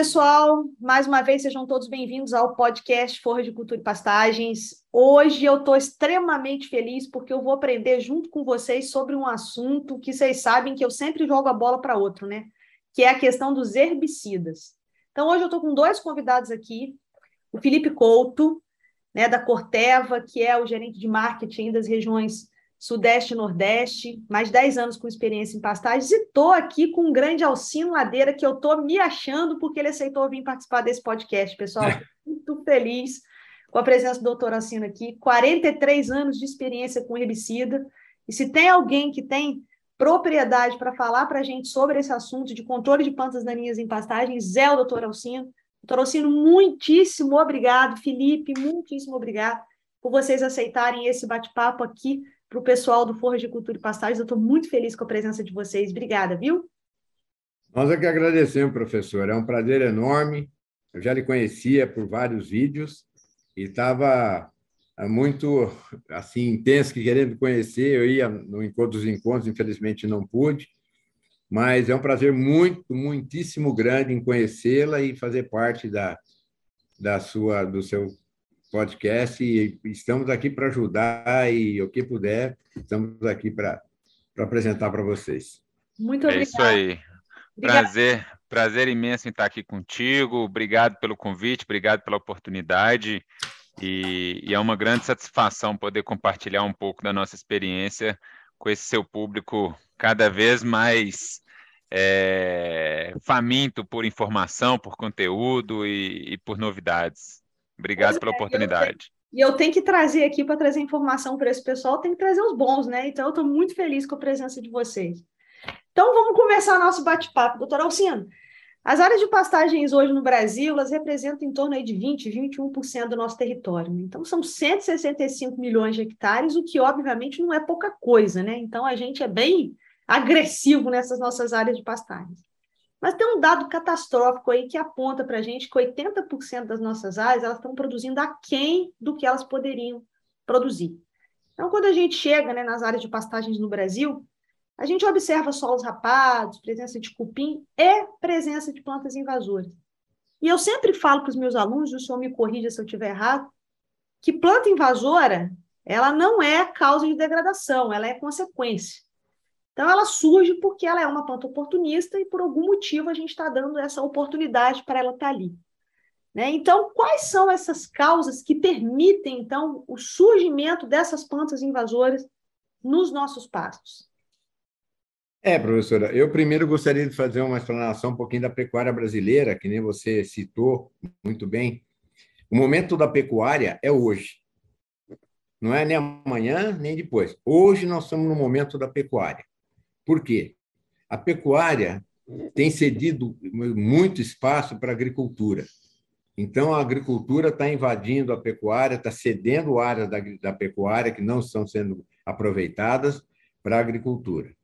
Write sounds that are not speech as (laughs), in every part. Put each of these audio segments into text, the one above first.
pessoal! Mais uma vez, sejam todos bem-vindos ao podcast Forra de Cultura e Pastagens. Hoje eu estou extremamente feliz porque eu vou aprender junto com vocês sobre um assunto que vocês sabem que eu sempre jogo a bola para outro, né? Que é a questão dos herbicidas. Então, hoje eu estou com dois convidados aqui: o Felipe Couto, né, da Corteva, que é o gerente de marketing das regiões Sudeste e Nordeste, mais de 10 anos com experiência em pastagens, e estou aqui com um grande Alcino Ladeira, que eu estou me achando porque ele aceitou vir participar desse podcast, pessoal. (laughs) Muito feliz com a presença do doutor Alcino aqui, 43 anos de experiência com herbicida, e se tem alguém que tem propriedade para falar para a gente sobre esse assunto de controle de plantas daninhas em pastagens, é o doutor Alcino. Doutor Alcino, muitíssimo obrigado. Felipe, muitíssimo obrigado por vocês aceitarem esse bate-papo aqui para o pessoal do Forra de Cultura e Pastagens. Eu estou muito feliz com a presença de vocês. Obrigada, viu? Nós é que agradecemos, professor. É um prazer enorme. Eu já lhe conhecia por vários vídeos e estava é, muito assim intenso que querendo conhecer. Eu ia no encontro dos encontros, infelizmente não pude, mas é um prazer muito, muitíssimo grande em conhecê-la e fazer parte da, da sua, do seu podcast e estamos aqui para ajudar e o que puder, estamos aqui para apresentar para vocês. Muito obrigada. É isso aí. Prazer, prazer imenso em estar aqui contigo. Obrigado pelo convite, obrigado pela oportunidade. E, e, é uma grande satisfação poder compartilhar um pouco da nossa experiência com esse seu público cada vez mais é, faminto por informação, por conteúdo e, e por novidades. Obrigado pela é, oportunidade. E eu tenho que trazer aqui para trazer informação para esse pessoal, tem que trazer os bons, né? Então, eu estou muito feliz com a presença de vocês. Então, vamos começar nosso bate-papo. Doutor Alcino, as áreas de pastagens hoje no Brasil, elas representam em torno aí de 20%, 21% do nosso território. Né? Então, são 165 milhões de hectares, o que, obviamente, não é pouca coisa, né? Então, a gente é bem agressivo nessas nossas áreas de pastagens. Mas tem um dado catastrófico aí que aponta para a gente que 80% das nossas áreas elas estão produzindo aquém do que elas poderiam produzir. Então, quando a gente chega né, nas áreas de pastagens no Brasil, a gente observa solos rapados, presença de cupim e presença de plantas invasoras. E eu sempre falo para os meus alunos, o senhor me corrija se eu estiver errado, que planta invasora ela não é causa de degradação, ela é consequência. Então, ela surge porque ela é uma planta oportunista e, por algum motivo, a gente está dando essa oportunidade para ela estar tá ali. Né? Então, quais são essas causas que permitem, então, o surgimento dessas plantas invasoras nos nossos pastos? É, professora, eu primeiro gostaria de fazer uma explanação um pouquinho da pecuária brasileira, que nem você citou muito bem. O momento da pecuária é hoje. Não é nem amanhã, nem depois. Hoje nós estamos no momento da pecuária. Por quê? A pecuária tem cedido muito espaço para a agricultura. Então, a agricultura está invadindo a pecuária, está cedendo áreas da, da pecuária que não estão sendo aproveitadas para a agricultura.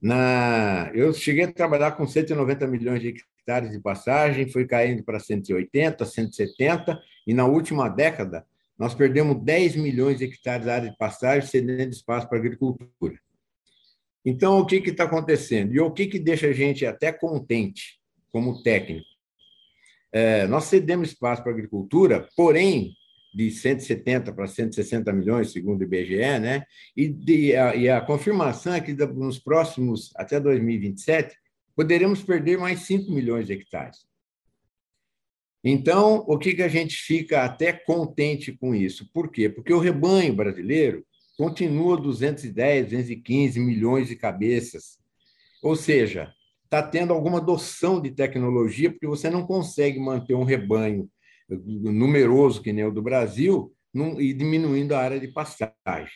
Na, eu cheguei a trabalhar com 190 milhões de hectares de passagem, foi caindo para 180, 170, e na última década nós perdemos 10 milhões de hectares de área de pastagem, cedendo espaço para a agricultura. Então, o que está acontecendo? E o que, que deixa a gente até contente como técnico? É, nós cedemos espaço para a agricultura, porém, de 170 para 160 milhões, segundo o IBGE, né? e, de, a, e a confirmação é que nos próximos, até 2027, poderemos perder mais 5 milhões de hectares. Então, o que, que a gente fica até contente com isso? Por quê? Porque o rebanho brasileiro continua 210, 215 milhões de cabeças. Ou seja, está tendo alguma adoção de tecnologia, porque você não consegue manter um rebanho numeroso, que nem o do Brasil, e diminuindo a área de pastagem.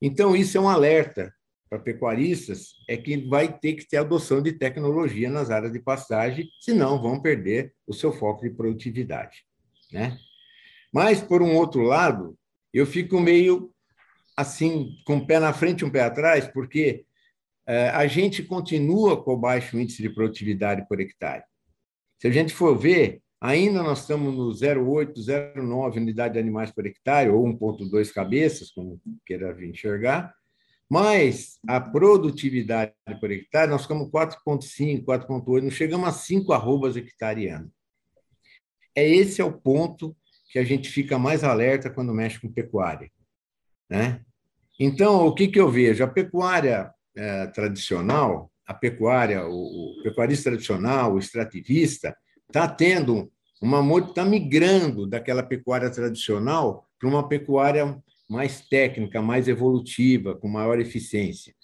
Então, isso é um alerta para pecuaristas é que vai ter que ter adoção de tecnologia nas áreas de pastagem, senão vão perder o seu foco de produtividade. Né? Mas, por um outro lado, eu fico meio assim, com o pé na frente e um pé atrás, porque é, a gente continua com o baixo índice de produtividade por hectare. Se a gente for ver, ainda nós estamos no 0,8, 0,9 unidade de animais por hectare, ou 1,2 cabeças, como queira enxergar, mas a produtividade por hectare, nós ficamos 4,5, 4,8, não chegamos a 5 arrobas hectare ano. É esse é o ponto que a gente fica mais alerta quando mexe com pecuária. Né? Então, o que, que eu vejo? A pecuária é, tradicional, a pecuária, o, o, pecuarista tradicional, o extrativista, está tendo uma está migrando daquela pecuária tradicional para uma pecuária mais técnica, mais evolutiva, com maior eficiência.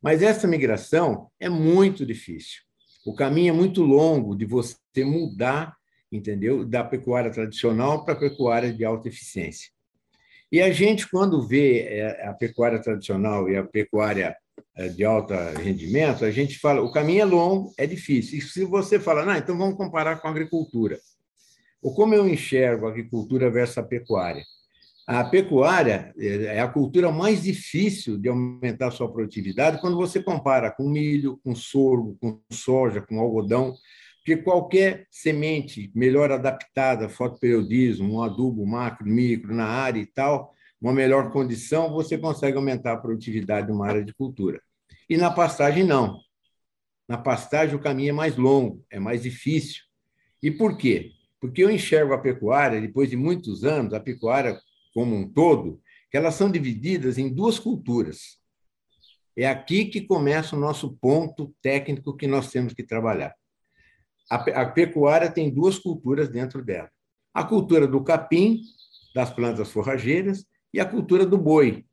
Mas essa migração é muito difícil. O caminho é muito longo de você mudar entendeu? Da pecuária tradicional para a pecuária de alta eficiência. E a gente, quando vê é, a pecuária tradicional e a pecuária é, de alto rendimento, a gente fala, o caminho é longo, é difícil. E se você fala, não, então vamos comparar com a agricultura. Ou como eu enxergo a agricultura versus a pecuária? A pecuária é, é a cultura mais difícil de aumentar a sua produtividade quando você compara com milho, com sorgo, com soja, com algodão, porque qualquer semente melhor adaptada, fotoperiodismo, um adubo macro, micro na área e tal, uma melhor condição, você consegue aumentar a produtividade de uma área de cultura. E na pastagem, não. Na pastagem, o caminho é mais longo, é mais difícil. E por quê? Porque eu enxergo a pecuária, depois de muitos anos, a pecuária como um todo, que elas são divididas em duas culturas. É aqui que começa o nosso ponto técnico que nós temos que trabalhar a, a pecuária tem duas culturas dentro dela. A cultura do capim, das plantas forrageiras, e a cultura do boi,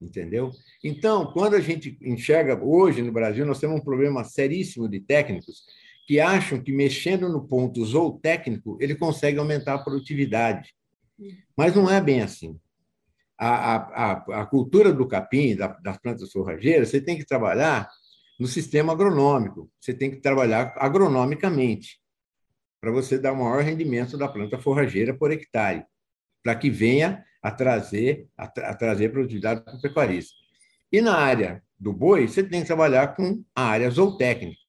entendeu? Então, quando a gente enxerga hoje no Brasil, nós temos um problema seríssimo de técnicos que acham que mexendo no ponto ou técnico, ele consegue aumentar a produtividade. Mas não é bem assim. A, a, a cultura do capim, da, das plantas forrageiras, você tem que trabalhar no sistema agronômico. Você tem que trabalhar agronomicamente para você dar maior rendimento da planta forrageira por hectare, para que venha a trazer, a, tra a trazer produtividade para o pecuarista. E na área do boi, você tem que trabalhar com a área zootécnica.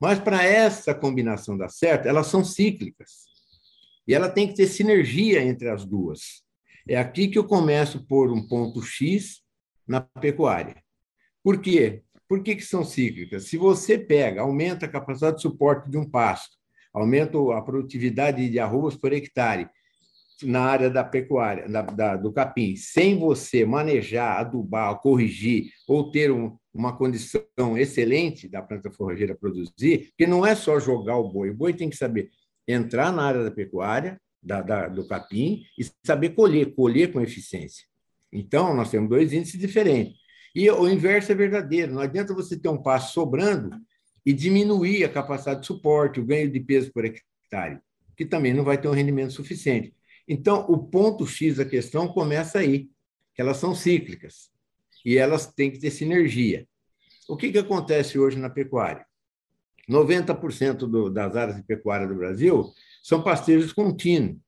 Mas para essa combinação dar certo, elas são cíclicas. E ela tem que ter sinergia entre as duas. É aqui que eu começo por um ponto X na pecuária. Por quê? Por que, que são cíclicas? Se você pega, aumenta a capacidade de suporte de um pasto, aumenta a produtividade de arrobas por hectare na área da pecuária, da, da, do capim, sem você manejar, adubar, corrigir ou ter um, uma condição excelente da planta forrageira produzir, que não é só jogar o boi, o boi tem que saber entrar na área da pecuária, da, da, do capim, e saber colher, colher com eficiência. Então, nós temos dois índices diferentes. E o inverso é verdadeiro. Não adianta você ter um passo sobrando e diminuir a capacidade de suporte, o ganho de peso por hectare, que também não vai ter um rendimento suficiente. Então, o ponto X da questão começa aí, que elas são cíclicas e elas têm que ter sinergia. O que, que acontece hoje na pecuária? 90% do, das áreas de pecuária do Brasil são pastejos contínuos.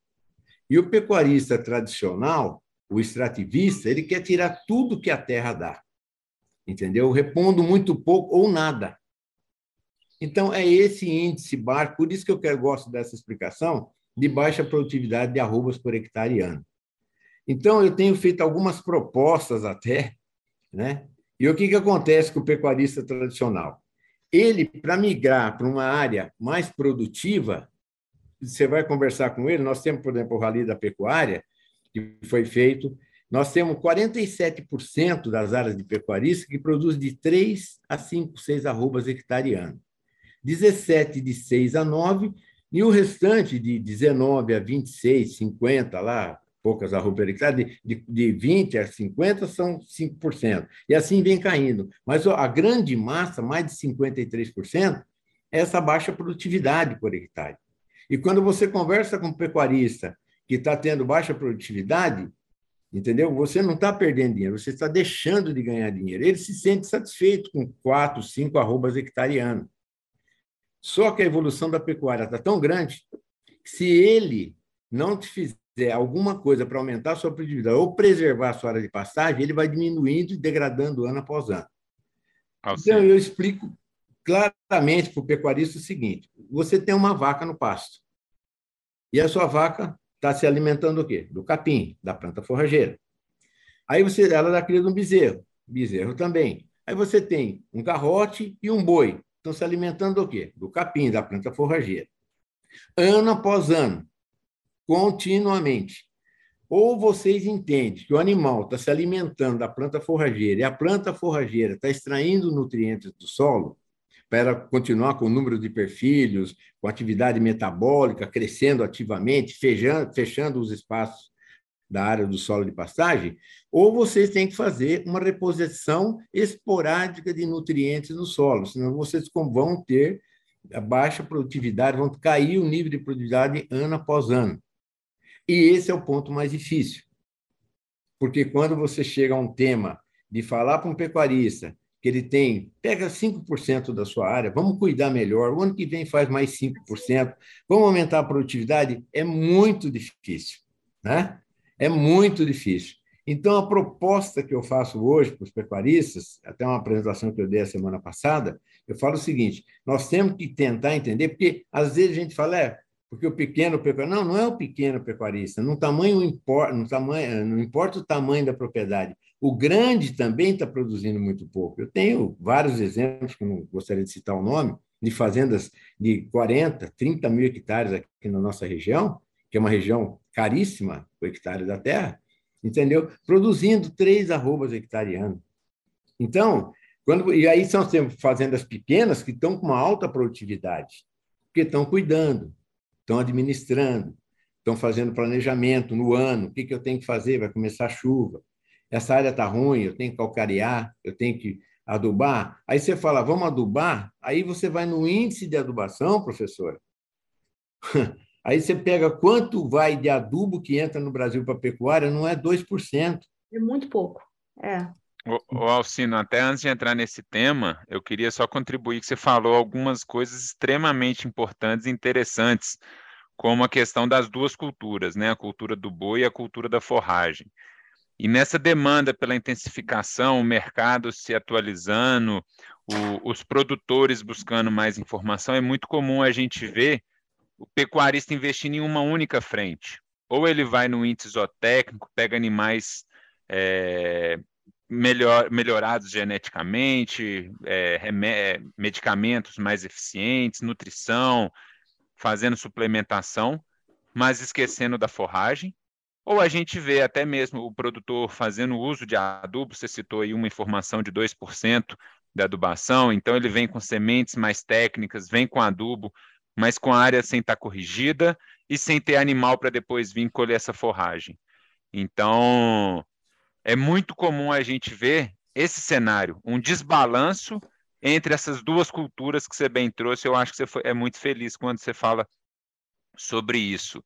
E o pecuarista tradicional, o extrativista, ele quer tirar tudo que a terra dá entendeu? Repondo muito pouco ou nada. Então, é esse índice baixo, por isso que eu quero, gosto dessa explicação, de baixa produtividade de arrobas por hectare ano. Então, eu tenho feito algumas propostas até, né? E o que, que acontece com o pecuarista tradicional? Ele, para migrar para uma área mais produtiva, você vai conversar com ele, nós temos, por exemplo, o Rally da Pecuária, que foi feito, nós temos 47% das áreas de pecuarista que produz de 3 a 5, 6 arrobas hectare ano. 17 de 6 a 9 e o restante de 19 a 26, 50 lá, poucas arrobas hectare, de, de 20 a 50 são 5%. E assim vem caindo. Mas a grande massa, mais de 53%, é essa baixa produtividade por hectare. E quando você conversa com um pecuarista que está tendo baixa produtividade, Entendeu? Você não está perdendo dinheiro, você está deixando de ganhar dinheiro. Ele se sente satisfeito com quatro, cinco arrobas hectarianos. Só que a evolução da pecuária está tão grande que se ele não te fizer alguma coisa para aumentar a sua produtividade ou preservar a sua área de pastagem, ele vai diminuindo e degradando ano após ano. Ah, então, eu explico claramente para o pecuarista o seguinte: você tem uma vaca no pasto. E a sua vaca está se alimentando do quê? Do capim, da planta forrageira. Aí você, ela dá cria de um bezerro, bezerro também. Aí você tem um garrote e um boi. Estão se alimentando do quê? Do capim, da planta forrageira. Ano após ano, continuamente. Ou vocês entendem que o animal está se alimentando da planta forrageira e a planta forrageira está extraindo nutrientes do solo, para continuar com o número de perfilhos, com atividade metabólica, crescendo ativamente, fechando, fechando os espaços da área do solo de pastagem, ou vocês têm que fazer uma reposição esporádica de nutrientes no solo, senão vocês vão ter baixa produtividade, vão cair o nível de produtividade ano após ano. E esse é o ponto mais difícil. Porque quando você chega a um tema de falar para um pecuarista que ele tem, pega 5% da sua área, vamos cuidar melhor, o ano que vem faz mais 5%, vamos aumentar a produtividade, é muito difícil, né? É muito difícil. Então, a proposta que eu faço hoje para os pecuaristas, até uma apresentação que eu dei a semana passada, eu falo o seguinte: nós temos que tentar entender, porque às vezes a gente fala, é, porque o pequeno pecuarista. Não, não é o pequeno pecuarista. No tamanho no tamanho, não importa o tamanho da propriedade. O grande também está produzindo muito pouco. Eu tenho vários exemplos, que não gostaria de citar o nome, de fazendas de 40, 30 mil hectares aqui na nossa região, que é uma região caríssima, o hectare da terra, entendeu? Produzindo três arrobas hectareanos. Então, quando, e aí são fazendas pequenas que estão com uma alta produtividade, porque estão cuidando, estão administrando, estão fazendo planejamento no ano, o que, que eu tenho que fazer? Vai começar a chuva, essa área está ruim, eu tenho que calcarear, eu tenho que adubar. Aí você fala, vamos adubar? Aí você vai no índice de adubação, professora. (laughs) Aí você pega quanto vai de adubo que entra no Brasil para pecuária, não é 2%. É muito pouco. É. O, Alcino, até antes de entrar nesse tema, eu queria só contribuir que você falou algumas coisas extremamente importantes e interessantes, como a questão das duas culturas, né? A cultura do boi e a cultura da forragem. E nessa demanda pela intensificação, o mercado se atualizando, o, os produtores buscando mais informação, é muito comum a gente ver o pecuarista investindo em uma única frente. Ou ele vai no índice zootécnico, pega animais é, melhor, melhorados geneticamente, é, medicamentos mais eficientes, nutrição, fazendo suplementação, mas esquecendo da forragem. Ou a gente vê até mesmo o produtor fazendo uso de adubo, você citou aí uma informação de 2% da adubação, então ele vem com sementes mais técnicas, vem com adubo, mas com a área sem estar corrigida e sem ter animal para depois vir colher essa forragem. Então, é muito comum a gente ver esse cenário, um desbalanço entre essas duas culturas que você bem trouxe. Eu acho que você foi, é muito feliz quando você fala sobre isso.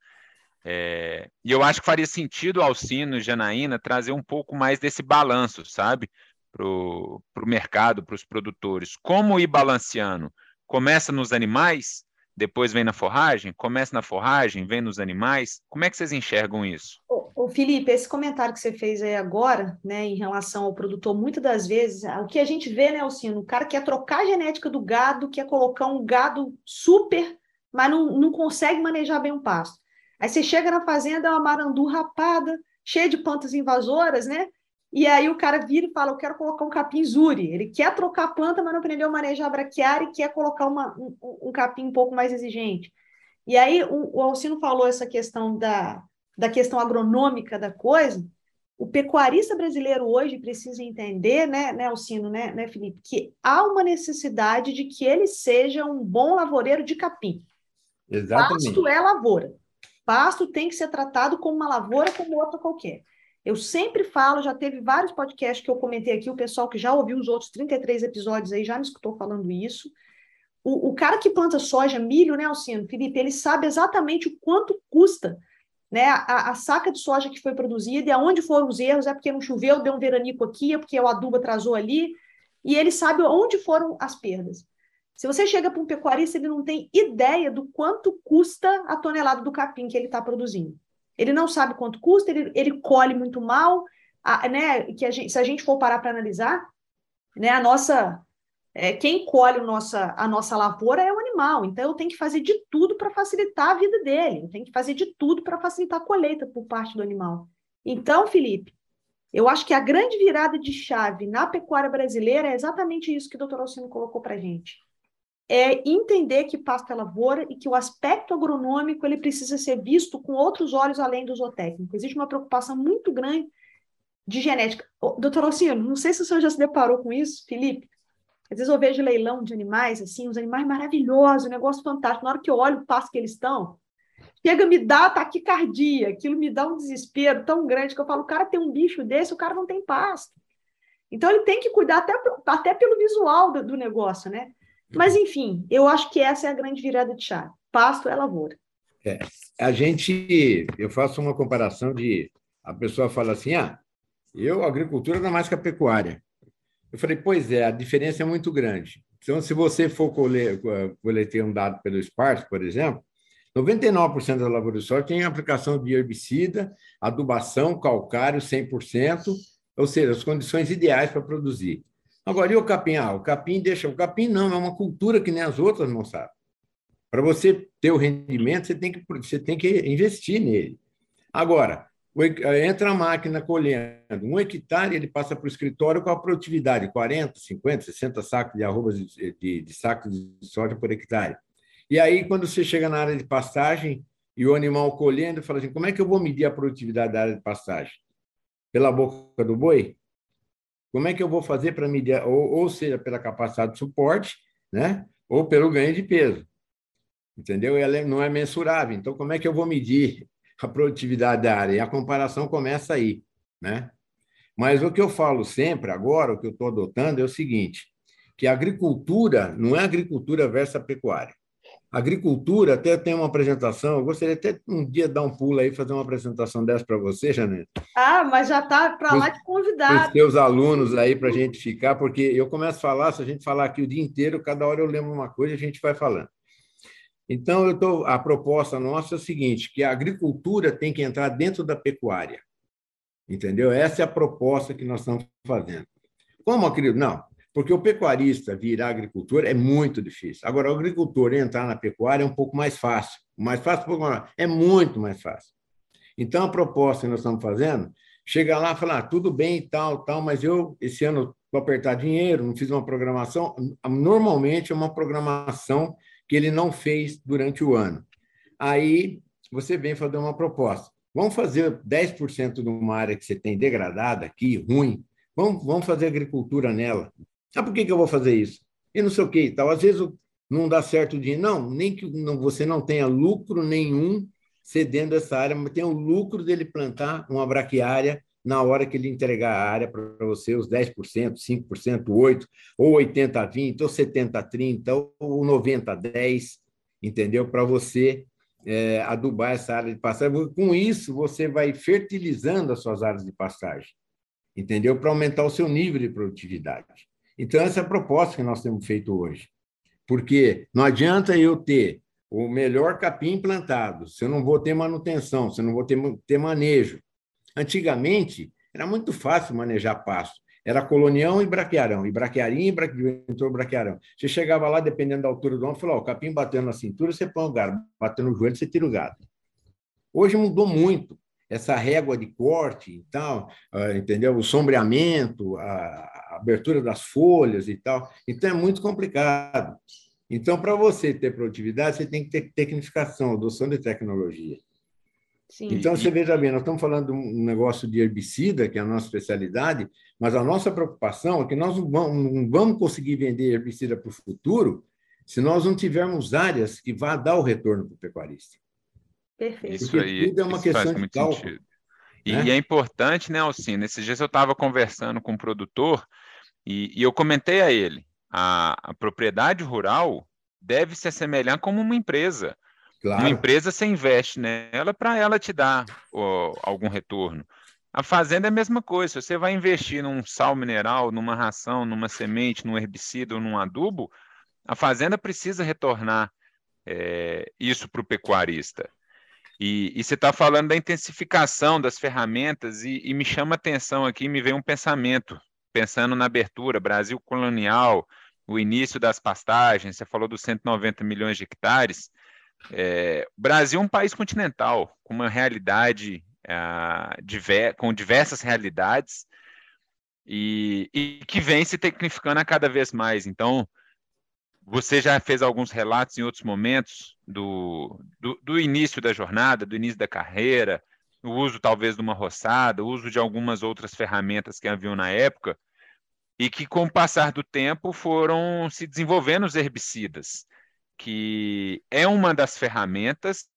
É, e eu acho que faria sentido Alcino e Janaína trazer um pouco mais desse balanço, sabe? Para o mercado, para os produtores. Como ir balanceando? Começa nos animais, depois vem na forragem? Começa na forragem, vem nos animais? Como é que vocês enxergam isso? Ô, Felipe, esse comentário que você fez aí agora, né, em relação ao produtor, muitas das vezes, o que a gente vê, né, Alcino, o cara quer trocar a genética do gado, quer colocar um gado super, mas não, não consegue manejar bem o pasto. Aí você chega na fazenda, é uma marandu rapada, cheia de plantas invasoras, né? E aí o cara vira e fala: Eu quero colocar um capim zuri. Ele quer trocar a planta, mas não aprendeu a manejar a braquiária e quer colocar uma, um, um, capim um pouco mais exigente. E aí o, o Alcino falou essa questão da, da questão agronômica da coisa. O pecuarista brasileiro hoje precisa entender, né, né Alcino, né, né, Felipe, que há uma necessidade de que ele seja um bom lavoureiro de capim. Exatamente. Pasto é lavoura. Pasto tem que ser tratado como uma lavoura como outra qualquer. Eu sempre falo, já teve vários podcasts que eu comentei aqui, o pessoal que já ouviu os outros 33 episódios aí já me escutou falando isso. O, o cara que planta soja, milho, né, Alcino, Felipe, ele sabe exatamente o quanto custa né, a, a, saca de soja que foi produzida e aonde foram os erros, é porque não choveu, deu um veranico aqui, é porque o adubo atrasou ali, e ele sabe onde foram as perdas. Se você chega para um pecuarista, ele não tem ideia do quanto custa a tonelada do capim que ele está produzindo. Ele não sabe quanto custa, ele, ele colhe muito mal, a, né, que a gente, se a gente for parar para analisar, né, a nossa é, quem colhe o nossa, a nossa lavoura é o animal, então eu tenho que fazer de tudo para facilitar a vida dele, eu tenho que fazer de tudo para facilitar a colheita por parte do animal. Então, Felipe, eu acho que a grande virada de chave na pecuária brasileira é exatamente isso que o doutor Alcino colocou para a gente. É entender que pasto é lavoura e que o aspecto agronômico ele precisa ser visto com outros olhos além do zootécnico. Existe uma preocupação muito grande de genética. Doutor Alcino, não sei se o senhor já se deparou com isso, Felipe, às vezes eu vejo leilão de animais, assim, os animais maravilhosos, um negócio fantástico. Na hora que eu olho o passo que eles estão, chega me dá taquicardia, aquilo me dá um desespero tão grande que eu falo, o cara tem um bicho desse, o cara não tem pasto. Então ele tem que cuidar até, até pelo visual do, do negócio, né? Mas enfim, eu acho que essa é a grande virada de chave. Pasto é lavoura. É, a gente, eu faço uma comparação de a pessoa fala assim, ah, eu agricultura não é mais que a pecuária. Eu falei, pois é, a diferença é muito grande. Então, se você for coletar um dado pelo Spark, por exemplo, 99% da lavoura de soja tem aplicação de herbicida, adubação, calcário 100%, ou seja, as condições ideais para produzir. Agora, e o capim? Ah, o capim deixa. O capim não, é uma cultura que nem as outras, moçada. Para você ter o rendimento, você tem que, você tem que investir nele. Agora, eh, entra a máquina colhendo. Um hectare ele passa para o escritório com a produtividade 40, 50, 60 sacos de arroba de, de, de sacos de soja por hectare. E aí, quando você chega na área de pastagem e o animal colhendo, fala assim: como é que eu vou medir a produtividade da área de pastagem? Pela boca do boi? Como é que eu vou fazer para medir, ou, ou seja, pela capacidade de suporte, né? ou pelo ganho de peso? Entendeu? Ela não é mensurável. Então, como é que eu vou medir a produtividade da área. E a comparação começa aí, né? Mas o que eu falo sempre agora, o que eu estou adotando é o seguinte, que a agricultura não é agricultura versus a pecuária. A agricultura, até tem uma apresentação, eu gostaria até um dia dar um pulo aí e fazer uma apresentação dessa para você, Janete. Ah, mas já está para lá de convidado. Os seus alunos aí para a gente ficar, porque eu começo a falar, se a gente falar aqui o dia inteiro, cada hora eu lembro uma coisa e a gente vai falando. Então, eu tô, a proposta nossa é o seguinte, que a agricultura tem que entrar dentro da pecuária. Entendeu? Essa é a proposta que nós estamos fazendo. Como, querido? Não, porque o pecuarista virar agricultor é muito difícil. Agora, o agricultor entrar na pecuária é um pouco mais fácil. Mais fácil, é muito mais fácil. Então, a proposta que nós estamos fazendo, chegar lá e falar, ah, tudo bem e tal, tal, mas eu, esse ano, vou apertar dinheiro, não fiz uma programação. Normalmente, é uma programação que ele não fez durante o ano. Aí você vem fazer uma proposta. Vamos fazer 10% de uma área que você tem degradada aqui, ruim. Vamos, vamos fazer agricultura nela. Ah, por que, que eu vou fazer isso? E não sei o que tal. Às vezes não dá certo de não, nem que você não tenha lucro nenhum cedendo essa área, mas tem o lucro dele plantar uma braquiária na hora que ele entregar a área para você, os 10%, 5%, 8%, ou 80% 20%, ou 70% 30%, ou 90% 10%, entendeu? Para você é, adubar essa área de pastagem. Com isso, você vai fertilizando as suas áreas de pastagem, entendeu? Para aumentar o seu nível de produtividade. Então, essa é a proposta que nós temos feito hoje. Porque não adianta eu ter o melhor capim plantado, se eu não vou ter manutenção, se eu não vou ter, ter manejo, Antigamente, era muito fácil manejar pasto. Era colonião e braquearão, e braquearinho e braqueador braquearão. Você chegava lá, dependendo da altura do ombro, falou: o capim batendo na cintura, você põe o gado, batendo no joelho, você tira o gado. Hoje mudou muito. Essa régua de corte e tal, ah, entendeu? O sombreamento, a abertura das folhas e tal. Então é muito complicado. Então, para você ter produtividade, você tem que ter tecnificação, adoção de tecnologia. Sim. Então, você veja bem, nós estamos falando de um negócio de herbicida, que é a nossa especialidade, mas a nossa preocupação é que nós não vamos, conseguir vender herbicida para o futuro se nós não tivermos áreas que vá dar o retorno para o pecuarista. Perfeito. Isso aí, tudo é uma questão de cálculo. Sentido. E, né? e, é importante, né, Alcino? Nesses dias eu estava conversando com um produtor e, e eu comentei a ele: a, a propriedade rural deve se assemelhar como uma empresa. Claro. Uma empresa você investe nela para ela te dar ó, algum retorno. A fazenda é a mesma coisa. Se você vai investir num sal mineral, numa ração, numa semente, num herbicida ou num adubo, a fazenda precisa retornar é, isso para o pecuarista. E, e você está falando da intensificação das ferramentas e, e me chama a atenção aqui, me veio um pensamento, pensando na abertura, Brasil colonial, o início das pastagens, você falou dos 190 milhões de hectares. É, o Brasil é um país continental, com uma realidade, uh, diver, com diversas realidades, e, e, que vem se tecnificando a cada vez mais. Então, você já fez alguns relatos em outros momentos do, do, do, início da jornada, do início da carreira, o uso talvez de uma roçada, o uso de algumas outras ferramentas que haviam na época, e que com o passar do tempo foram se desenvolvendo os herbicidas, que é uma das ferramentas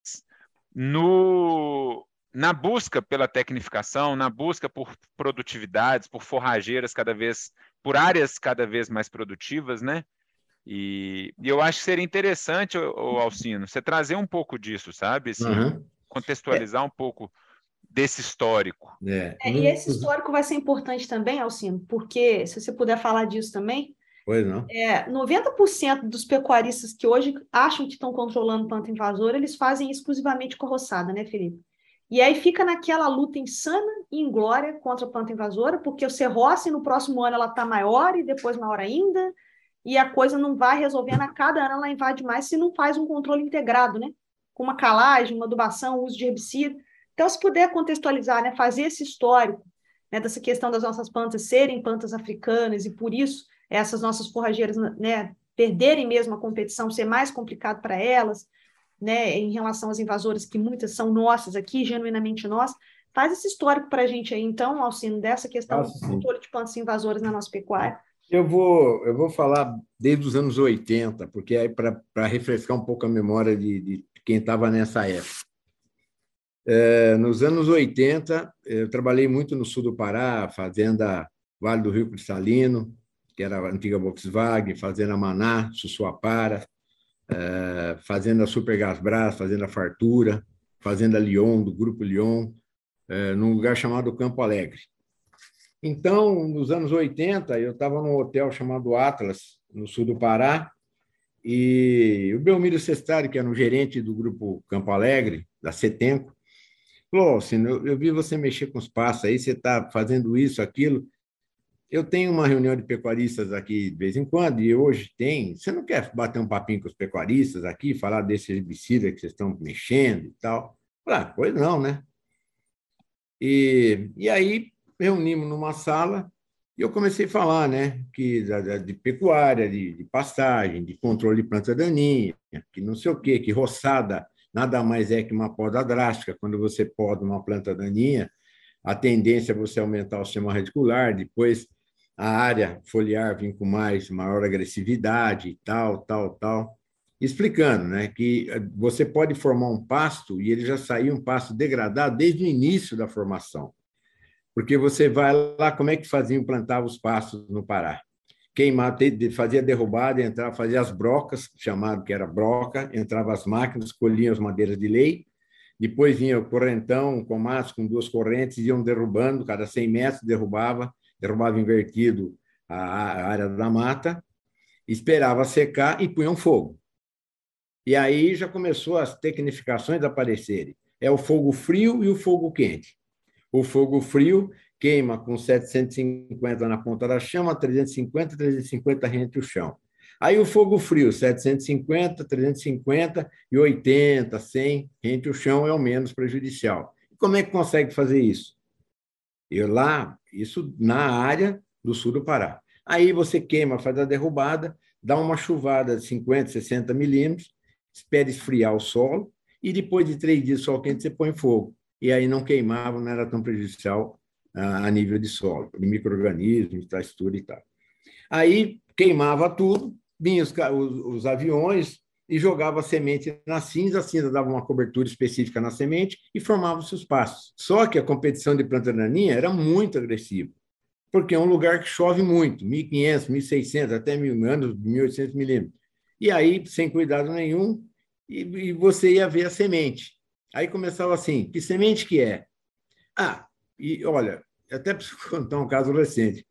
no, na busca pela tecnificação, na busca por produtividades, por forrageiras cada vez, por áreas cada vez mais produtivas, né? E, e, eu acho que seria interessante, o Alcino, você trazer um pouco disso, sabe? Assim, uhum. Contextualizar é. um pouco desse histórico. É. É, e esse histórico vai ser importante também, Alcino, porque, se você puder falar disso também, Pois não. É, 90% dos pecuaristas que hoje acham que estão controlando planta invasora, eles fazem exclusivamente com roçada, né, Felipe? E aí fica naquela luta insana e inglória contra a planta invasora, porque você roça e no próximo ano ela está maior e depois maior ainda, e a coisa não vai resolvendo, a cada ano ela invade mais se não faz um controle integrado, né? Com uma calagem, uma adubação, uso de herbicida. Então, se puder contextualizar, né, fazer esse histórico né, dessa questão das nossas plantas serem plantas africanas e por isso essas nossas forrageiras né, perderem mesmo a competição, ser mais complicado para elas, né, em relação às invasoras, que muitas são nossas aqui, genuinamente nossas. Faz esse histórico para a gente aí, então, Alcino, dessa questão Nossa, do controle de plantas invasoras na nossa pecuária. Eu vou, eu vou falar desde os anos 80, porque aí para refrescar um pouco a memória de, de quem estava nessa época. É, nos anos 80, eu trabalhei muito no sul do Pará, fazenda Vale do Rio Cristalino, que era a antiga Volkswagen, fazenda Maná, Sussuapara, é, fazenda Supergasbras, fazenda Fartura, fazenda Lyon, do Grupo Lyon, num lugar chamado Campo Alegre. Então, nos anos 80, eu estava num hotel chamado Atlas, no sul do Pará, e o Belmiro Sestari, que era um gerente do grupo Campo Alegre, da Setempo, falou assim, eu, eu vi você mexer com os passos aí, você está fazendo isso, aquilo. Eu tenho uma reunião de pecuaristas aqui de vez em quando, e hoje tem. Você não quer bater um papinho com os pecuaristas aqui, falar desse herbicida que vocês estão mexendo e tal? Ah, pois não, né? E, e aí reunimos numa sala e eu comecei a falar, né, que de pecuária, de, de pastagem, de controle de planta daninha, que não sei o quê, que roçada nada mais é que uma poda drástica. Quando você poda uma planta daninha, a tendência é você aumentar o sistema radicular, depois a área foliar vir com mais maior agressividade e tal, tal, tal, explicando, né, que você pode formar um pasto e ele já saiu um pasto degradado desde o início da formação porque você vai lá, como é que faziam, plantava os pastos no Pará? Queimava, fazia derrubada, entrava, fazia as brocas, chamado que era broca, entrava as máquinas, colhiam as madeiras de lei, depois vinha o correntão, com massa, com duas correntes, iam derrubando, cada 100 metros derrubava, derrubava invertido a área da mata, esperava secar e punham fogo. E aí já começou as tecnificações a aparecerem. É o fogo frio e o fogo quente. O fogo frio queima com 750 na ponta da chama, 350, 350 rente o chão. Aí o fogo frio, 750, 350 e 80, 100 rente o chão é o menos prejudicial. Como é que consegue fazer isso? Eu lá, isso na área do sul do Pará. Aí você queima, faz a derrubada, dá uma chuvada de 50, 60 milímetros, espera esfriar o solo e depois de três dias sol quente você põe fogo e aí não queimava, não era tão prejudicial a nível de solo, de micro-organismos, textura e tal. Aí queimava tudo, vinham os, os, os aviões e jogava a semente na cinza, a cinza dava uma cobertura específica na semente e formava-se os pastos. Só que a competição de planta daninha era muito agressiva, porque é um lugar que chove muito, 1.500, 1.600, até mil anos, 1.800 milímetros. E aí, sem cuidado nenhum, e, e você ia ver a semente. Aí começava assim: que semente que é? Ah, e olha, até preciso (laughs) contar um caso recente.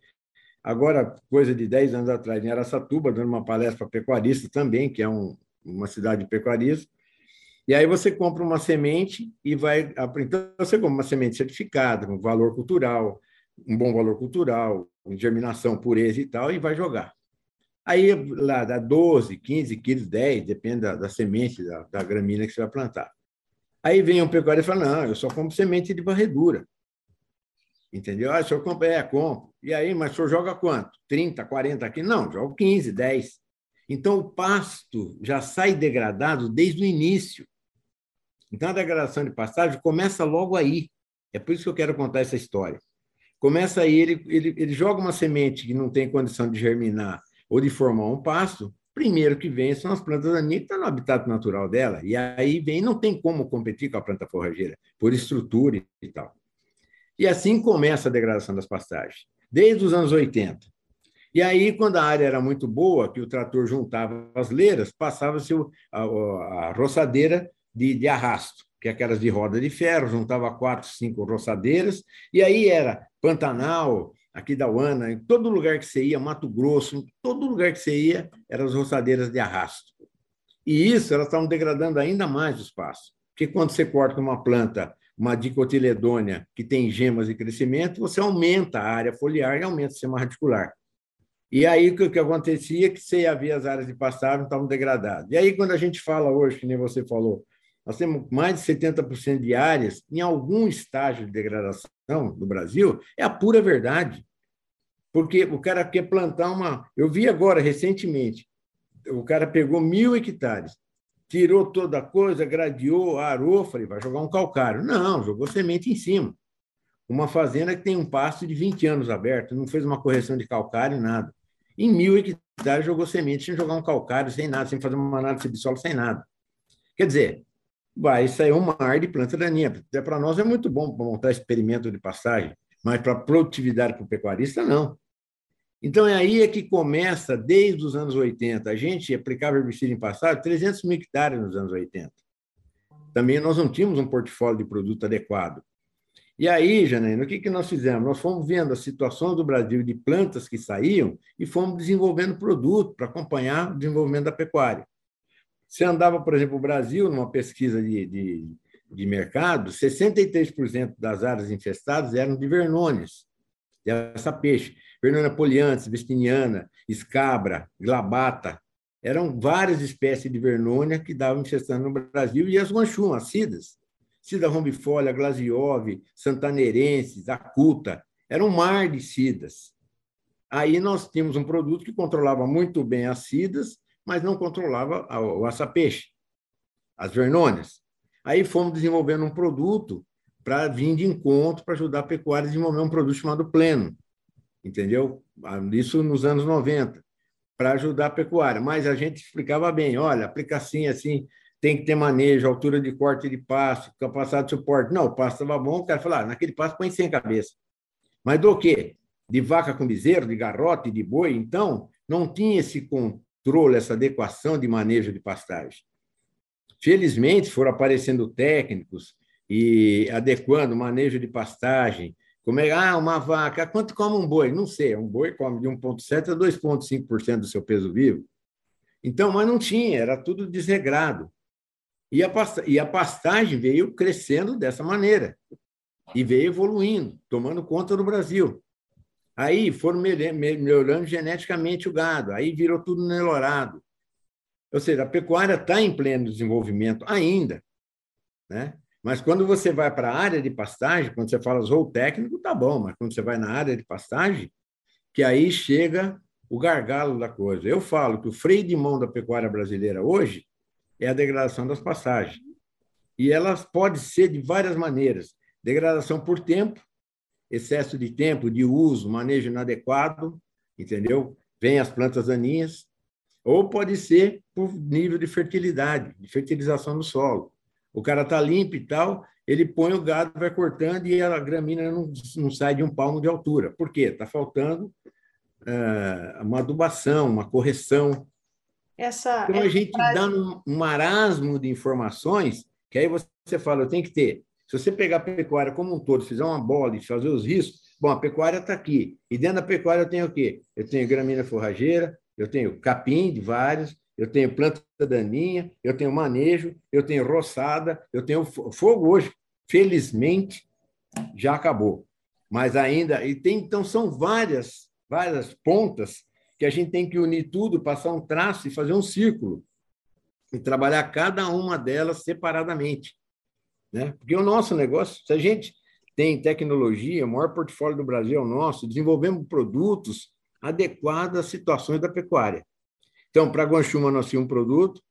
Agora, coisa de 10 anos atrás, em Aracatuba, dando uma palestra para pecuarista também, que é um, uma cidade de pecuarismo. E aí você compra uma semente e vai. Então, você compra uma semente certificada, com valor cultural, um bom valor cultural, germinação, pureza e tal, e vai jogar. Aí lá dá 12, 15 quilos, 10, depende da, da semente, da, da, gramínea que você vai plantar. Aí vem um pecuário e fala: não, eu só compro semente de varredura. Entendeu? Ah, o senhor compra, é, compro. E aí, mas o senhor joga quanto? 30, 40 aqui? Não, jogo 15, 10. Então, o pasto já sai degradado desde o início. Então, a degradação de pastagem começa logo aí. É por isso que eu quero contar essa história. Começa aí, ele, ele, ele joga uma semente que não tem condição de germinar ou de formar um pasto, primeiro que vem são as plantas daninhas que estão no habitat natural dela. E aí vem, não tem como competir com a planta forrageira, por estrutura e tal. E assim começa a degradação das pastagens, desde os anos 80. E aí, quando a área era muito boa, que o trator juntava as leiras, passava-se a, a, roçadeira de, de arrasto, que é aquelas de roda de ferro, juntava quatro, cinco roçadeiras, e aí era Pantanal, aqui da Uana, em todo lugar que você ia, Mato Grosso, em todo lugar que você ia, eram as roçadeiras de arrasto. E isso, elas estavam degradando ainda mais o espaço. Porque quando você corta uma planta uma dicotiledônia que tem gemas de crescimento, você aumenta a área foliar e aumenta o sistema radicular. E aí o que acontecia é que você ia ver as áreas de pastagem estavam degradadas. E aí quando a gente fala hoje, que nem você falou, nós temos mais de 70% de áreas em algum estágio de degradação no Brasil, é a pura verdade. Porque o cara quer plantar uma. Eu vi agora, recentemente, o cara pegou mil hectares, tirou toda a coisa, gradeou, arou, falei, vai jogar um calcário. Não, jogou semente em cima. Uma fazenda que tem um pasto de 20 anos aberto, não fez uma correção de calcário, nada. Em mil hectares jogou semente sem jogar um calcário, sem nada, sem fazer uma análise de solo, sem nada. Quer dizer, vai sair um mar de planta daninha. Até para nós é muito bom para montar experimento de pastagem, mas para produtividade para o pecuarista, não. Então, é aí é que começa, desde os anos 80. A gente aplicava herbicida em passado 300 mil hectares nos anos 80. Também nós não tínhamos um portfólio de produto adequado. E aí, Janaína, o que, que nós fizemos? Nós fomos vendo a situação do Brasil de plantas que saíam e fomos desenvolvendo produto para acompanhar o desenvolvimento da pecuária. Você andava, por exemplo, o Brasil, numa pesquisa de, de, de mercado, 63% das áreas infestadas eram de vernônias, essa peixe. Fernanda poliantes, vestiniana, escabra, glabata. Eram várias espécies de vernônia que davam infestando no Brasil, e as guanchumas, as cidas. Cida rombifolia, glasiove, santaneirenses, acuta. Era um mar de cidas. Aí nós tínhamos um produto que controlava muito bem as cidas, mas não controlava o açapeixe, as vernônias. Aí fomos desenvolvendo um produto para vir de encontro, para ajudar a pecuária a desenvolver um produto chamado Pleno, entendeu? Isso nos anos 90, para ajudar a pecuária. Mas a gente explicava bem, olha, aplica assim, assim, tem que ter manejo, altura de corte de pasto, capacidade de suporte. Não, o pasto estava bom, o cara falou, ah, naquele pasto põe sem cabeça. Mas do quê? De vaca com bezerro, de garrote, de boi? Então, não tinha esse controle, essa adequação de manejo de pastagem. Felizmente, foram aparecendo técnicos e adequando o manejo de pastagem, como é, ah, uma vaca, quanto come um boi? Não sei, um boi come de 1,7% a 2,5% do seu peso vivo. Então, mas não tinha, era tudo desregrado. E a, e a pastagem veio crescendo dessa maneira, e veio evoluindo, tomando conta do Brasil. Aí foram melhorando geneticamente o gado, aí virou tudo nelorado. Ou seja, a pecuária está em pleno desenvolvimento ainda. Né? Mas quando você vai para a área de pastagem, quando você fala zoo técnico, tá bom, mas quando você vai na área de pastagem, que aí chega o gargalo da coisa. Eu falo que o freio de mão da pecuária brasileira hoje é a degradação das pastagens. E ela pode ser de várias maneiras. Degradação por tempo, excesso de tempo, de uso, manejo inadequado, entendeu? Vem as plantas daninhas. Ou pode ser por nível de fertilidade, de fertilização do solo o cara está limpo e tal, ele põe o gado, vai cortando e a gramínea não, não sai de um palmo de altura. Por quê? Está faltando uh, uma adubação, uma correção. essa. Então, a gente frase... dá um, um marasmo de informações que aí você fala, eu tenho que ter. Se você pegar a pecuária como um todo, fizer uma bola e fazer os riscos, bom, a pecuária está aqui. E dentro da pecuária eu tenho o quê? Eu tenho gramínea forrageira, eu tenho capim de vários, eu tenho planta daninha, eu tenho manejo, eu tenho roçada, eu tenho fogo hoje. Felizmente, já acabou. Mas ainda, e tem, então são várias, várias pontas que a gente tem que unir tudo, passar um traço e fazer um círculo e trabalhar cada uma delas separadamente. Né? Porque o nosso negócio, se a gente tem tecnologia, o maior portfólio do Brasil é o nosso, desenvolvemos produtos adequados às situações da pecuária. Então, para Guanchuma, nós tínhamos um produto,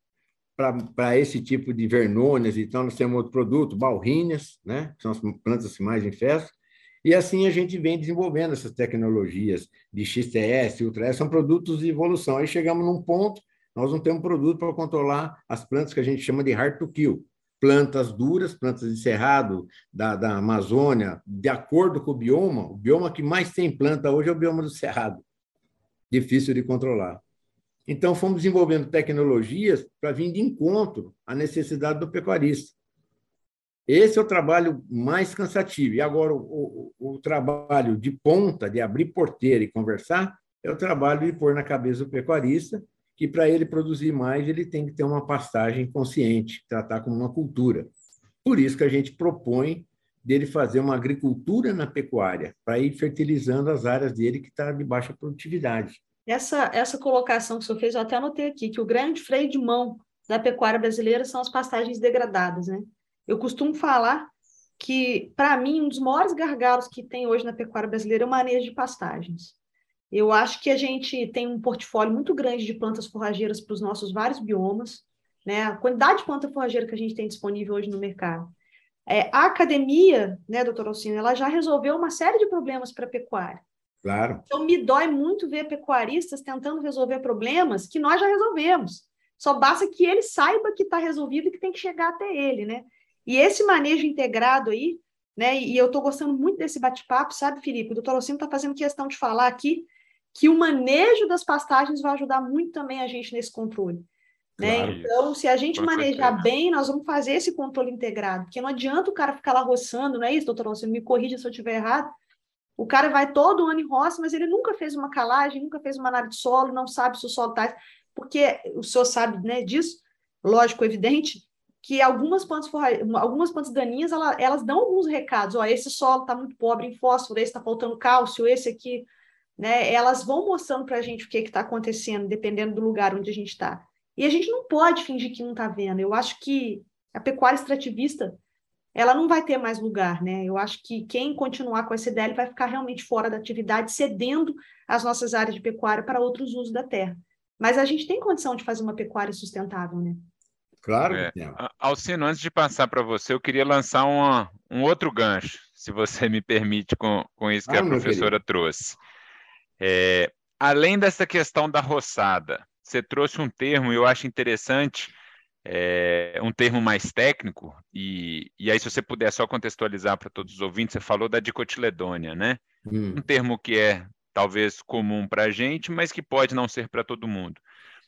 para esse tipo de vernônias, então, nós temos outro produto, balríneas, né? que são as plantas que mais infestam, e assim a gente vem desenvolvendo essas tecnologias de XTS, Ultra S, são produtos de evolução. Aí chegamos num ponto, nós não temos produto para controlar as plantas que a gente chama de hard to kill, plantas duras, plantas de cerrado da, da Amazônia, de acordo com o bioma, o bioma que mais tem planta hoje é o bioma do cerrado, difícil de controlar. Então, fomos desenvolvendo tecnologias para vir de encontro à necessidade do pecuarista. Esse é o trabalho mais cansativo. E agora, o, o, o, trabalho de ponta, de abrir porteira e conversar, é o trabalho de pôr na cabeça do pecuarista que, para ele produzir mais, ele tem que ter uma pastagem consciente, tratar como uma cultura. Por isso que a gente propõe dele fazer uma agricultura na pecuária, para ir fertilizando as áreas dele que está de baixa produtividade. Essa, essa colocação que o senhor fez, eu até anotei aqui, que o grande freio de mão da pecuária brasileira são as pastagens degradadas, né? Eu costumo falar que, para mim, um dos maiores gargalos que tem hoje na pecuária brasileira é o manejo de pastagens. Eu acho que a gente tem um portfólio muito grande de plantas forrageiras para os nossos vários biomas, né? A quantidade de planta forrageira que a gente tem disponível hoje no mercado. É, a academia, né, doutor Alcino, ela já resolveu uma série de problemas para a pecuária. Claro. Então, me dói muito ver pecuaristas tentando resolver problemas que nós já resolvemos. Só basta que ele saiba que está resolvido e que tem que chegar até ele, né? E esse manejo integrado aí, né? E eu estou gostando muito desse bate-papo, sabe, Felipe? O doutor Locino está fazendo questão de falar aqui que o manejo das pastagens vai ajudar muito também a gente nesse controle. Né? Claro, então, se a gente manejar certeza. bem, nós vamos fazer esse controle integrado, porque não adianta o cara ficar lá roçando, não é isso, doutor Locino? Me corrija se eu estiver errado. O cara vai todo ano em roça, mas ele nunca fez uma calagem, nunca fez uma análise de solo, não sabe se o solo está. Porque o senhor sabe né, disso, lógico, evidente, que algumas plantas, algumas plantas daninhas, elas, elas dão alguns recados. Ó, esse solo está muito pobre em fósforo, esse está faltando cálcio, esse aqui, né? Elas vão mostrando para a gente o que está acontecendo, dependendo do lugar onde a gente está. E a gente não pode fingir que não está vendo. Eu acho que a pecuária extrativista, ela não vai ter mais lugar, né? Eu acho que quem continuar com essa ideia vai ficar realmente fora da atividade, cedendo as nossas áreas de pecuária para outros usos da terra. Mas a gente tem condição de fazer uma pecuária sustentável, né? Claro. É, Alcino, antes de passar para você, eu queria lançar uma, um outro gancho, se você (laughs) me permite, com, com isso que ah, a professora trouxe. É, além dessa questão da roçada, você trouxe um termo, eu acho interessante, é, um termo mais técnico, e, e aí se você puder só contextualizar para todos os ouvintes, você falou da dicotiledônia, né? Hum. Um termo que é talvez comum para a gente, mas que pode não ser para todo mundo.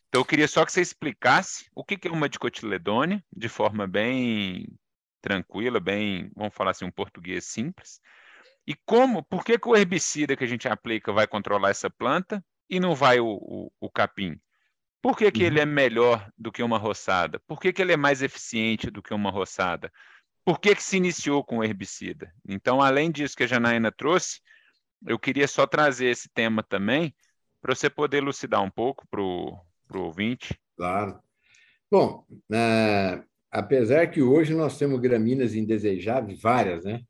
Então, eu queria só que você explicasse o que é uma dicotiledônia, de forma bem tranquila, bem, vamos falar assim, um português simples. E como, por que, que o herbicida que a gente aplica vai controlar essa planta e não vai o, o, o capim? Por que, que uhum. ele é melhor do que uma roçada? Por que, que ele é mais eficiente do que uma roçada? Por que, que se iniciou com o herbicida? Então, além disso que a Janaína trouxe, eu queria só trazer esse tema também para você poder elucidar um pouco para o ouvinte? Claro. Bom, é, apesar que hoje nós temos gramíneas indesejáveis, várias, né?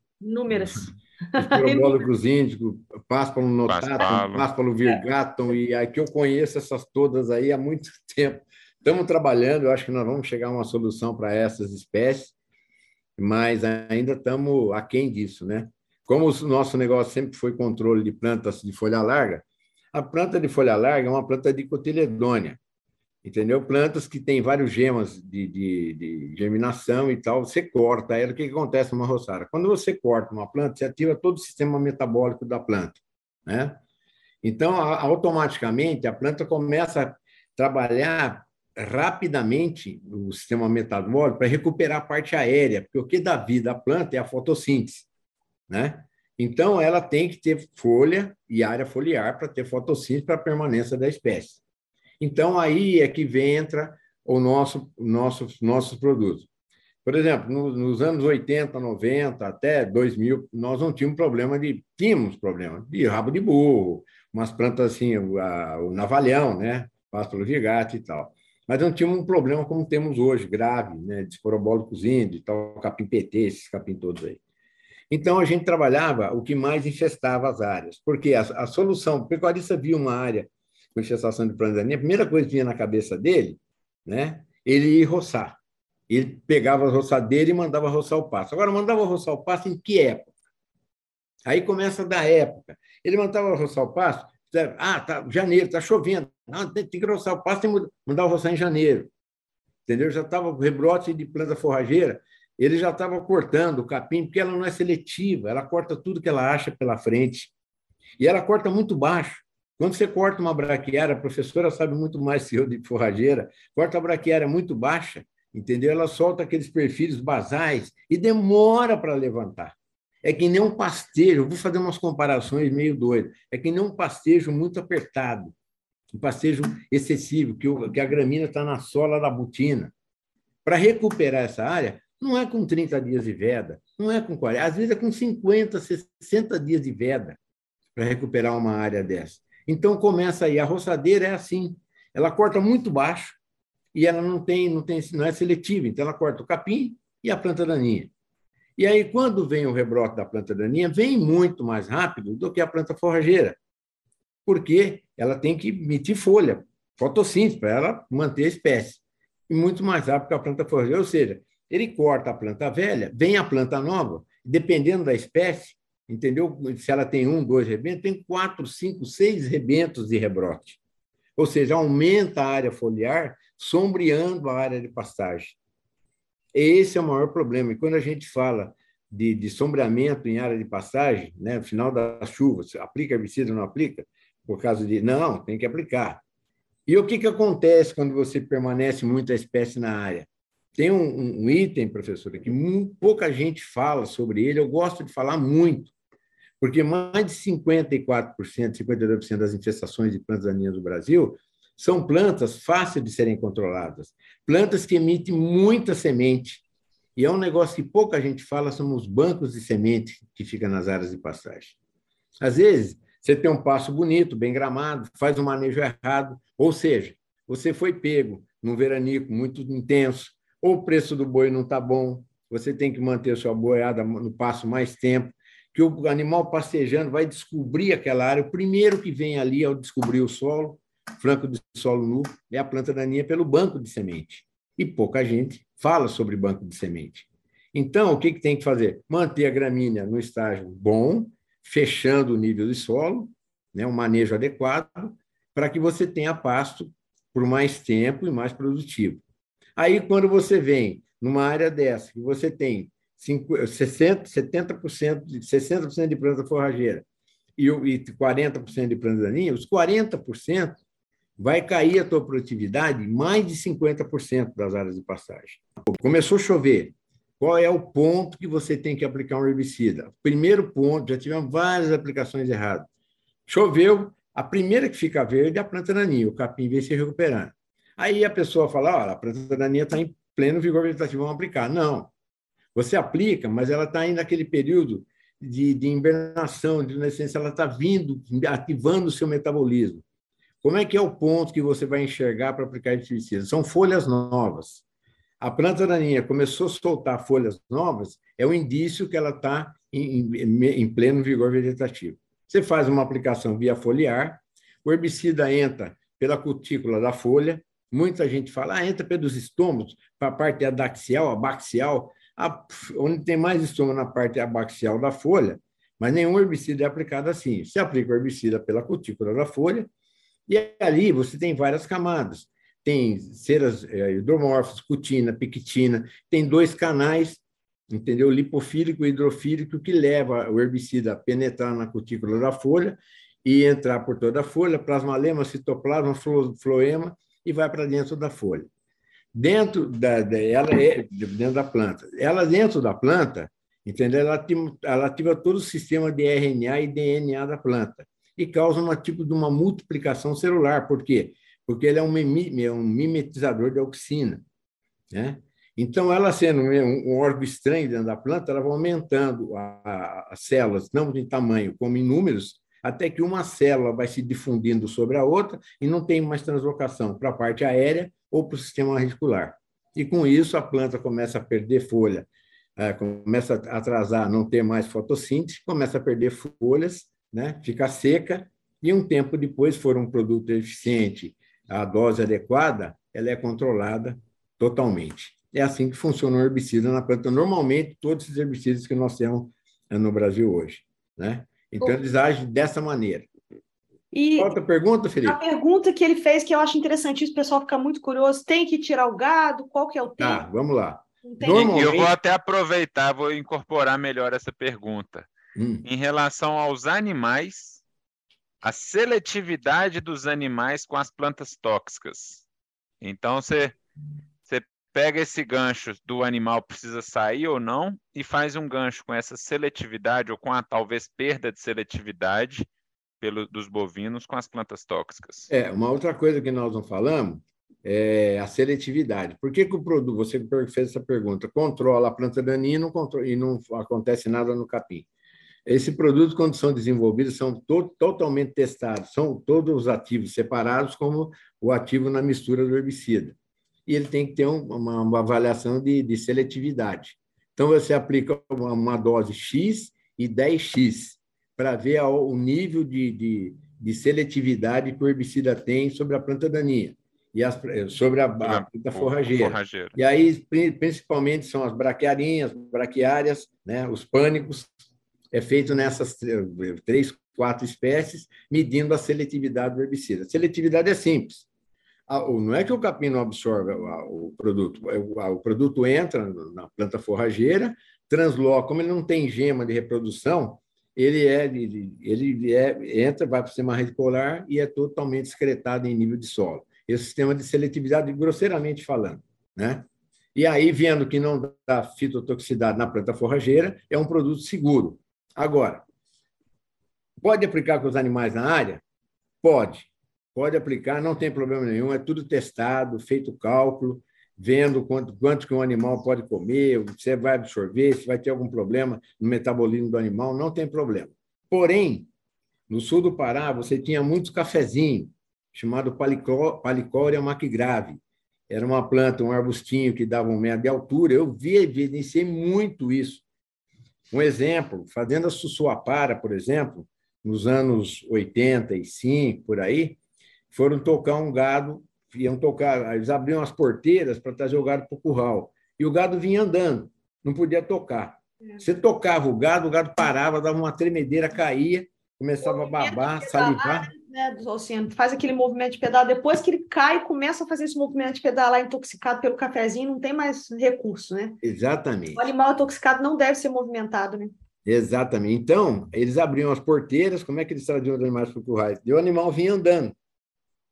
Inúmeras. (laughs) Esporobólogos índicos, páspalo notatum, páspalo virgatum, e aqui eu conheço essas todas aí há muito (laughs) tempo. Estamos trabalhando, eu acho que nós vamos chegar a uma solução para essas espécies, mas ainda estamos aquém disso, né? Como o nosso negócio sempre foi controle de plantas de folha larga, a planta de folha larga é uma planta dicotiledônia entendeu? Plantas que têm vários gemas de, de, de, germinação e tal, você corta ela, o que, acontece numa roçada? Quando você corta uma planta, você ativa todo o sistema metabólico da planta, né? Então, automaticamente, a planta começa a trabalhar rapidamente o sistema metabólico para recuperar a parte aérea, porque o que dá vida à planta é a fotossíntese, né? Então, ela tem que ter folha e área foliar para ter fotossíntese para a permanência da espécie. Então, aí é que vem, entra o nosso, nosso, nossos produtos. Por exemplo, nos anos 80, 90, até 2000, nós não tínhamos problema de... Tínhamos problema de rabo de burro, umas plantas assim, o, a, o navalhão, né? Pástulo gigante e tal mas não tínhamos um problema como temos hoje, grave, né, de esporobólicos índios, tal, capim PT, esses capim todos aí. Então, a gente trabalhava o que mais infestava as áreas, porque a, a solução, o pecuarista via uma área com infestação de plantaninha, a primeira coisa que vinha na cabeça dele, né, ele ia roçar. Ele pegava a roçadeira e mandava roçar o pasto. Agora, mandava roçar o pasto em que época? Aí começa da época. Ele mandava roçar o pasto ah, tá, janeiro, está chovendo. Ah, tem, tem, que roçar o pasto, mandar o roçar em janeiro. Entendeu? Já estava o rebrote de planta forrageira, ele já estava cortando o capim, porque ela não é seletiva, ela corta tudo que ela acha pela frente. E ela corta muito baixo. Quando você corta uma braquiária, a professora sabe muito mais que eu de forrageira, corta a braquiária muito baixa, entendeu? Ela solta aqueles perfis basais e demora para levantar. É que nem um pastejo, vou fazer umas comparações meio doidas, é que nem um pastejo muito apertado, um pastejo excessivo, que, o, que a gramina está na sola da botina. Para recuperar essa área, não é com 30 dias de veda, não é com 40, às vezes é com 50, 60 dias de veda para recuperar uma área dessa. Então começa aí, a roçadeira é assim, ela corta muito baixo e ela não tem, não tem, não é seletiva, então ela corta o capim e a planta daninha. E aí, quando vem o rebrote da planta daninha, vem muito mais rápido do que a planta forrageira, porque ela tem que emitir folha, fotossíntese, para ela manter a espécie. E muito mais rápido que a planta forrageira. Ou seja, ele corta a planta velha, vem a planta nova, dependendo da espécie, entendeu? Se ela tem um, dois rebentos, tem quatro, cinco, seis rebentos de rebrote. Ou seja, aumenta a área foliar, sombreando a área de pastagem. Esse é o maior problema. E quando a gente fala de, de sombreamento em área de passagem, né, no final das chuvas, aplica herbicida ou não aplica? Por causa de. Não, tem que aplicar. E o que, que acontece quando você permanece muita espécie na área? Tem um, um item, professora, que pouca gente fala sobre ele, eu gosto de falar muito, porque mais de 54%, 52% das infestações de plantas daninhas do Brasil são plantas fáceis de serem controladas, plantas que emitem muita semente. E é um negócio que pouca gente fala, são os bancos de semente que ficam nas áreas de pastagem. Às vezes, você tem um passo bonito, bem gramado, faz um manejo errado, ou seja, você foi pego num veranico muito intenso, ou o preço do boi não está bom, você tem que manter sua boiada no passo mais tempo, que o animal pastejando vai descobrir aquela área. O primeiro que vem ali ao descobrir o solo Franco de solo nu é a planta daninha pelo banco de semente. E pouca gente fala sobre banco de semente. Então, o que, que tem que fazer? Manter a gramínea no estágio bom, fechando o nível de solo, né, um manejo adequado, para que você tenha pasto por mais tempo e mais produtivo. Aí, quando você vem numa área dessa, que você tem 60, 70%, 60% de planta forrageira e 40% de planta daninha, os 40% vai cair a tua produtividade mais de 50% das áreas de pastagem. Começou a chover, qual é o ponto que você tem que aplicar um herbicida? Primeiro ponto, já tivemos várias aplicações erradas. Choveu, a primeira que fica verde é a planta daninha, o capim vem se recuperando. Aí a pessoa fala, olha, a planta daninha está em pleno vigor vegetativo, vamos aplicar. Não, você aplica, mas ela está ainda naquele período de, de invernação, de nascença, ela está vindo, ativando o seu metabolismo. Como é que é o ponto que você vai enxergar para aplicar herbicida? São folhas novas. A planta daninha começou a soltar folhas novas, é o indício que ela está em, em, em pleno vigor vegetativo. Você faz uma aplicação via foliar, o herbicida entra pela cutícula da folha, muita gente fala, ah, entra pelos estômagos, para a parte adaxial, abaxial, onde tem mais estômago na parte abaxial da folha, mas nenhum herbicida é aplicado assim. Você aplica o herbicida pela cutícula da folha, e ali você tem várias camadas. Tem ceras é, hidromorfas, cutina, pictina, tem dois canais, entendeu? Lipofílico e hidrofílico, que leva o herbicida a penetrar na cutícula da folha e entrar por toda a folha, plasmalema, citoplasma, floema, e vai para dentro da folha. Dentro da, da, ela é dentro da planta. Ela dentro da planta, entendeu? Ela ativa, ela ativa todo o sistema de RNA e DNA da planta e causa um tipo de uma multiplicação celular. Por quê? Porque ele é um, é um mimetizador de auxina, né? Então, ela sendo um órgão estranho dentro da planta, ela vai aumentando as células, não de tamanho, como em números, até que uma célula vai se difundindo sobre a outra e não tem mais translocação para a parte aérea ou para o sistema radicular. E com isso, a planta começa a perder folha, é, começa a atrasar, não ter mais fotossíntese, começa a perder folhas, né? fica seca, e um tempo depois, for um produto eficiente, a dose adequada, ela é controlada totalmente. É assim que funciona o herbicida na planta. Normalmente, todos os herbicidas que nós temos é, no Brasil hoje. Né? Então, eles agem dessa maneira. E Outra pergunta, Felipe? A pergunta que ele fez, que eu acho interessante, o pessoal fica muito curioso, tem que tirar o gado? Qual que é o tempo? Tá, vamos lá. Normalmente... Eu vou até aproveitar, vou incorporar melhor essa pergunta. Hum. Em relação aos animais, a seletividade dos animais com as plantas tóxicas. Então, você pega esse gancho do animal precisa sair ou não e faz um gancho com essa seletividade ou com a talvez perda de seletividade pelo, dos bovinos com as plantas tóxicas. É, uma outra coisa que nós não falamos é a seletividade. Por que, que o produto, você fez essa pergunta, controla a planta daninha e não, controla, e não acontece nada no capim? Esse produto, quando são desenvolvidos, são to totalmente testados, são todos os ativos separados, como o ativo na mistura do herbicida e ele tem que ter uma, uma avaliação de, de, seletividade. Então, você aplica uma, uma dose X e 10X para ver o nível de, de, de, seletividade que o herbicida tem sobre a planta daninha e as, sobre a, a planta forrageira. forrageira. E aí, principalmente, são as braquiarinhas, braquiárias, né, os pânicos, é feito nessas três, quatro espécies, medindo a seletividade do herbicida. A seletividade é simples não é que o capim não absorve o produto, é o produto entra na planta forrageira, transloca, como ele não tem gema de reprodução, ele é ele é, entra, vai para o sistema radicular e é totalmente excretado em nível de solo. Esse sistema de seletividade, grosseiramente falando, né? E aí, vendo que não dá fitotoxicidade na planta forrageira, é um produto seguro. Agora, pode aplicar com os animais na área? Pode. Pode aplicar, não tem problema nenhum, é tudo testado, feito cálculo, vendo quanto, quanto que um animal pode comer, se vai absorver, se vai ter algum problema no metabolismo do animal, não tem problema. Porém, no sul do Pará, você tinha muitos cafezinhos, chamado Palicória maquigrave. Era uma planta, um arbustinho que dava um metro de altura. Eu vi, evidenciei muito isso. Um exemplo, Fazenda Sussuapara, por exemplo, nos anos 85, por aí, foram tocar um gado, iam tocar, eles abriam as porteiras para trazer o gado para o curral. E o gado vinha andando, não podia tocar. É. Você tocava o gado, o gado parava, dava uma tremedeira, caía, começava a babar, salivar. Né, faz aquele movimento de pedal, depois que ele cai, começa a fazer esse movimento de pedalar intoxicado pelo cafezinho, não tem mais recurso, né? Exatamente. O animal intoxicado não deve ser movimentado, né? Exatamente. Então, eles abriam as porteiras, como é que eles traziam os animais para o curral? E o animal vinha andando.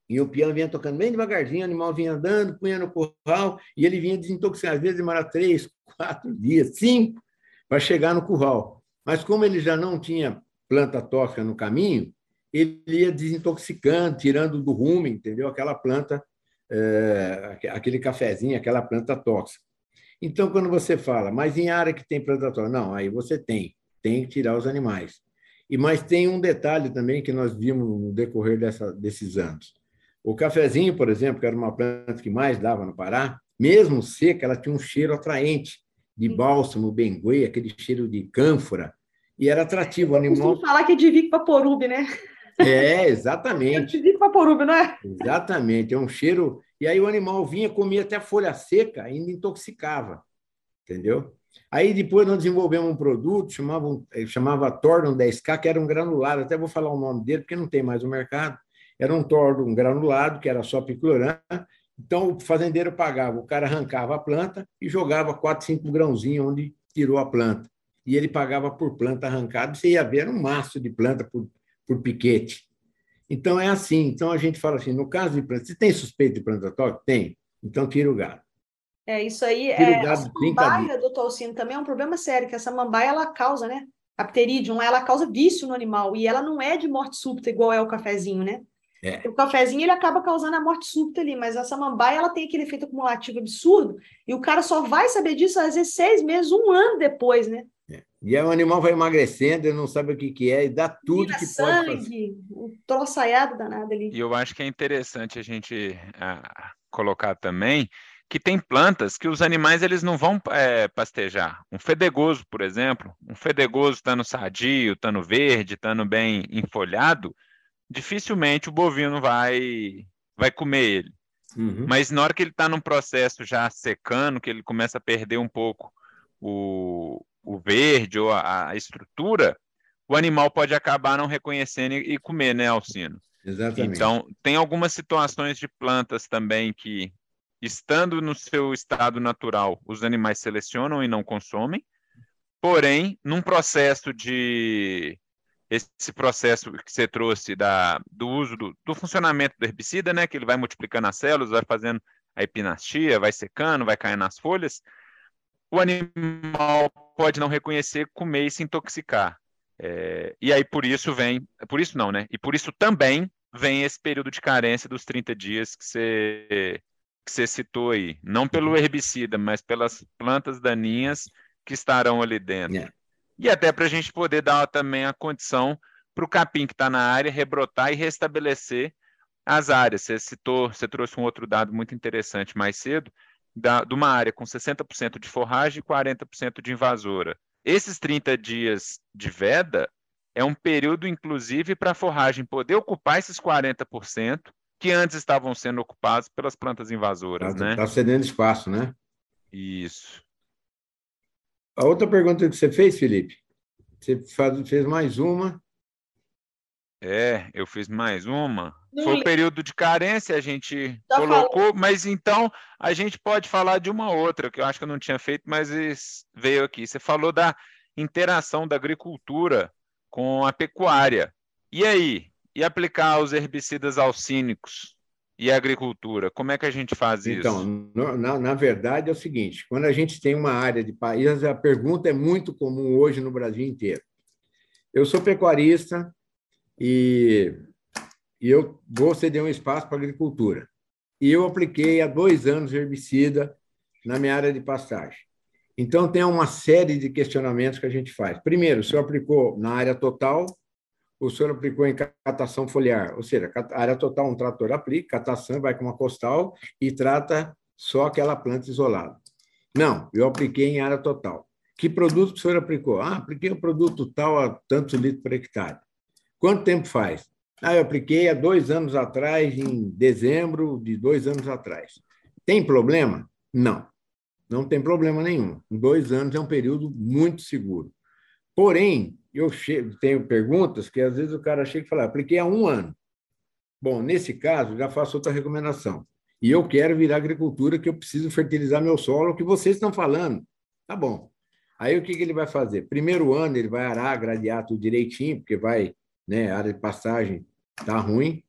E o peão vinha tocando bem devagarzinho, o animal vinha andando, punha no curral, e ele vinha desintoxicando. Às vezes demora três, quatro dias, cinco, para chegar no curral. Mas como ele já não tinha planta tóxica no caminho, ele ia desintoxicando, tirando do rumo, entendeu? Aquela planta, é, aquele cafezinho, aquela planta tóxica. Então, quando você fala, mas em área que tem planta tóxica, não, aí você tem, tem que tirar os animais. E mas tem um detalhe também que nós vimos no decorrer dessa, desses anos. O cafezinho, por exemplo, que era uma planta que mais dava no Pará, mesmo seca, ela tinha um cheiro atraente de bálsamo, benguê, aquele cheiro de cânfora, e era atrativo. O animal... falar que é de Vico Vaporub, né? É, (laughs) exatamente. É de Vico Vaporub, não é? Exatamente, é um cheiro... E aí o animal vinha, comia até folha seca, ainda intoxicava, entendeu? Aí depois nós desenvolvemos um produto, chamava, chamava Torno 10K, que era um granulado, até vou falar o nome dele, porque não tem mais no mercado era um tordo, um granulado, que era só piclorã. Então, o fazendeiro pagava, o cara arrancava a planta e jogava quatro, cinco grãozinhos onde tirou a planta. E ele pagava por planta arrancada, você ia ver um maço de planta por, por piquete. Então, é assim. Então, a gente fala assim, no caso de planta, se tem suspeito de planta tóxica? Tem. Então, tira o gado. É, isso aí tira é. A samambaia, doutor Alcino, também é um problema sério, que essa mambaia, ela causa, né? A pterídeo, ela causa vício no animal, e ela não é de morte súbita, igual é o cafezinho, né? É. O cafezinho ele acaba causando a morte súbita ali, mas a samambaia ela tem aquele efeito acumulativo absurdo, e o cara só vai saber disso às vezes seis meses, um ano depois, né? É. E aí o animal vai emagrecendo, ele não sabe o que, que é, e dá tudo Vira que sangue, pode fazer. um troçaiado danado ali. E eu acho que é interessante a gente ah, colocar também que tem plantas que os animais eles não vão é, pastejar. Um fedegoso, por exemplo, um fedegoso estando sadio, estando verde, estando bem enfolhado, dificilmente o bovino vai vai comer ele. Uhum. Mas na hora que ele está num processo já secando, que ele começa a perder um pouco o, o verde ou a, a estrutura, o animal pode acabar não reconhecendo e, e comer, né, Alcino? Exatamente. Então, tem algumas situações de plantas também que, estando no seu estado natural, os animais selecionam e não consomem, porém, num processo de esse processo que você trouxe da, do uso do, do, funcionamento do herbicida, né, que ele vai multiplicando as células, vai fazendo a epinastia, vai secando, vai caindo nas folhas, o animal pode não reconhecer, comer e se intoxicar. É, e aí por isso vem, por isso não, né? E por isso também vem esse período de carência dos 30 dias que você, que você citou aí. Não pelo herbicida, mas pelas plantas daninhas que estarão ali dentro. Yeah. E até para a gente poder dar também a condição para o capim que está na área rebrotar e restabelecer as áreas. Você citou, você trouxe um outro dado muito interessante mais cedo, da, de uma área com 60% de forragem e 40% de invasora. Esses 30 dias de veda é um período, inclusive, para a forragem poder ocupar esses 40% que antes estavam sendo ocupados pelas plantas invasoras. Está né? Tá cedendo espaço, né? Isso. A outra pergunta que você fez, Felipe, você faz, fez mais uma. É, eu fiz mais uma. Foi o período de carência, a gente tá colocou, falando. mas então a gente pode falar de uma outra, que eu acho que eu não tinha feito, mas veio aqui. Você falou da interação da agricultura com a pecuária. E aí? E aplicar os herbicidas alcínicos e agricultura? Como é que a gente faz então, isso? Então, na, na verdade é o seguinte: quando a gente tem uma área de país, a pergunta é muito comum hoje no Brasil inteiro. Eu sou pecuarista e e eu vou ceder um espaço para agricultura. E eu apliquei há dois anos herbicida na minha área de pastagem. Então, tem uma série de questionamentos que a gente faz. Primeiro, o senhor aplicou na área total, o senhor aplicou em catação foliar, ou seja, área total, um trator aplica, catação vai com uma costal e trata só aquela planta isolada. Não, eu apliquei em área total. Que produto o senhor aplicou? Ah, apliquei o produto tal a tantos litros por hectare. Quanto tempo faz? Ah, eu apliquei há dois anos atrás, em dezembro de dois anos atrás. Tem problema? Não, não tem problema nenhum. Dois anos é um período muito seguro. Porém, eu chego, tenho perguntas que às vezes o cara chega e fala: apliquei há um ano. Bom, nesse caso, já faço outra recomendação. E eu quero virar agricultura, que eu preciso fertilizar meu solo, o que vocês estão falando. Tá bom. Aí o que, que ele vai fazer? Primeiro ano, ele vai arar, gradear tudo direitinho, porque vai né, área de passagem está ruim.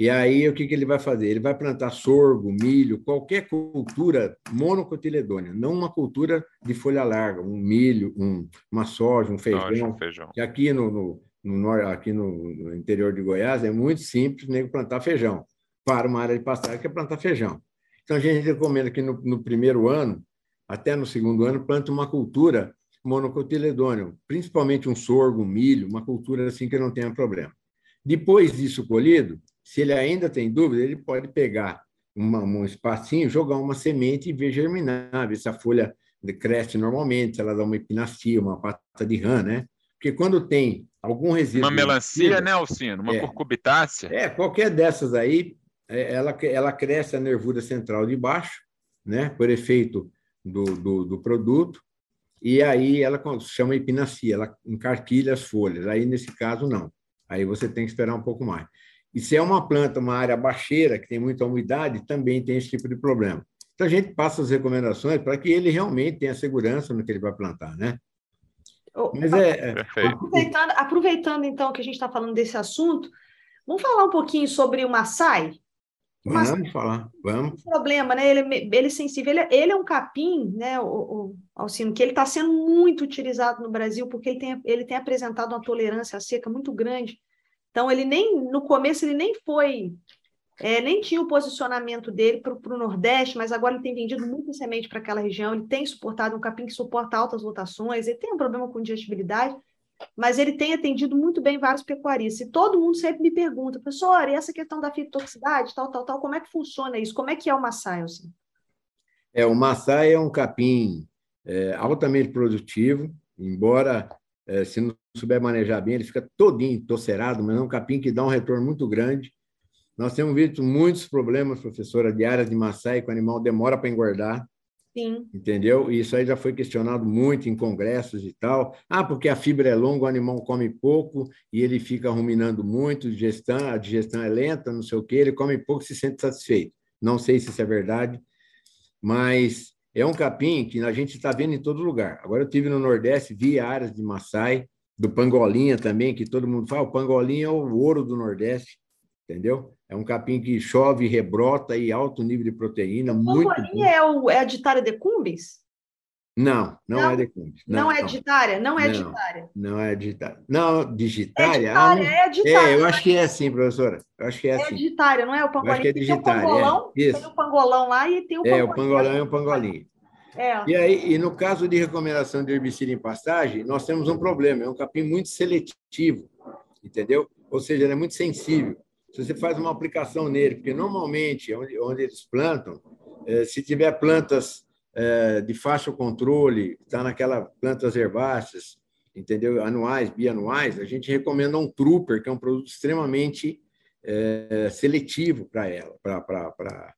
E aí, o que, que ele vai fazer? Ele vai plantar sorgo, milho, qualquer cultura monocotiledônea, não uma cultura de folha larga, um milho, um, uma soja, um feijão. Soja, feijão. Que aqui no, no, no, aqui no, interior de Goiás é muito simples né, plantar feijão para uma área de pastagem que é plantar feijão. Então, a gente recomenda que no, no primeiro ano, até no segundo ano, plante uma cultura monocotiledônea, principalmente um sorgo, um milho, uma cultura assim que não tenha problema. Depois disso colhido, se ele ainda tem dúvida, ele pode pegar uma, um espacinho, jogar uma semente e ver germinar, ver se a folha cresce normalmente, se ela dá uma epinastia, uma pata de rã, né? Porque quando tem algum resíduo... Uma melancia, né, Alcino? Uma é, curcubitácea? É, qualquer dessas aí, é, ela, ela cresce a nervura central de baixo, né? Por efeito do, do, do produto, e aí ela chama epinacia, ela encarquilha as folhas. Aí, nesse caso, não. Aí você tem que esperar um pouco mais. E se é uma planta, uma área baixeira, que tem muita umidade, também tem esse tipo de problema. Então, a gente passa as recomendações para que ele realmente tenha segurança no que ele vai plantar, né? Mas é, é... Aproveitando, aproveitando, então, que a gente está falando desse assunto, Vamos falar um pouquinho sobre o Maasai? Vamos Mas, falar, vamos. problema, né? Ele, é ele é sensível, ele, é, ele é um capim, né, o, o Alcino, que ele está sendo muito utilizado no Brasil, porque ele tem, ele tem apresentado uma tolerância à seca muito grande. Então, ele nem, no começo, ele nem foi, é, nem tinha o posicionamento dele para o Nordeste, mas agora ele tem vendido muita semente para aquela região, ele tem suportado um capim que suporta altas rotações, ele tem um problema com digestibilidade, mas ele tem atendido muito bem vários pecuaristas. E todo mundo sempre me pergunta, professor, e essa questão da fitotoxicidade, tal, tal, tal, como é que funciona isso? Como é que é o Maasai? Assim? É, o Maasai é um capim é, altamente produtivo, embora é, se não souber manejar bem, ele fica todinho tocerado, mas é um capim que dá um retorno muito grande. Nós temos visto muitos problemas, professora, de áreas de Maasai, que o animal demora para engordar, Sim. Entendeu? E isso aí já foi questionado muito em congressos e tal. Ah, porque a fibra é longa, o animal come pouco e ele fica ruminando muito, digestão, a digestão é lenta, não sei o quê, ele come pouco e se sente satisfeito. Não sei se isso é verdade, mas é um capim que a gente está vendo em todo lugar. Agora eu tive no Nordeste, vi áreas de Maasai, do pangolinha também, que todo mundo fala, o pangolinha é o ouro do Nordeste, entendeu? É um capim que chove, rebrota e alto nível de proteína. Muito é, o, é a ditária de cumbis? Não, não, não, é de cumbis. Não, não é ditária? Não é não, ditária. Não é ditária. Não, digitária? É ditária, ah, é digitária. É, eu acho que é assim, professora. Eu acho que é, é assim. É digitária, não é? O pangolim. acho que é digitária. Tem o pangolão, é. tem o pangolão lá e tem o pangolim. É, o pangolão e o pangolim. É. E aí, e no caso de recomendação de herbicida em pastagem, nós temos um problema, é um capim muito seletivo, entendeu? Ou seja, ele é muito sensível se você faz uma aplicação nele, porque normalmente onde, onde eles plantam, é, se tiver plantas é, de fácil controle, está naquela plantas herbáceas, entendeu? Anuais, bianuais, a gente recomenda um trooper, que é um produto extremamente é, seletivo para ela, para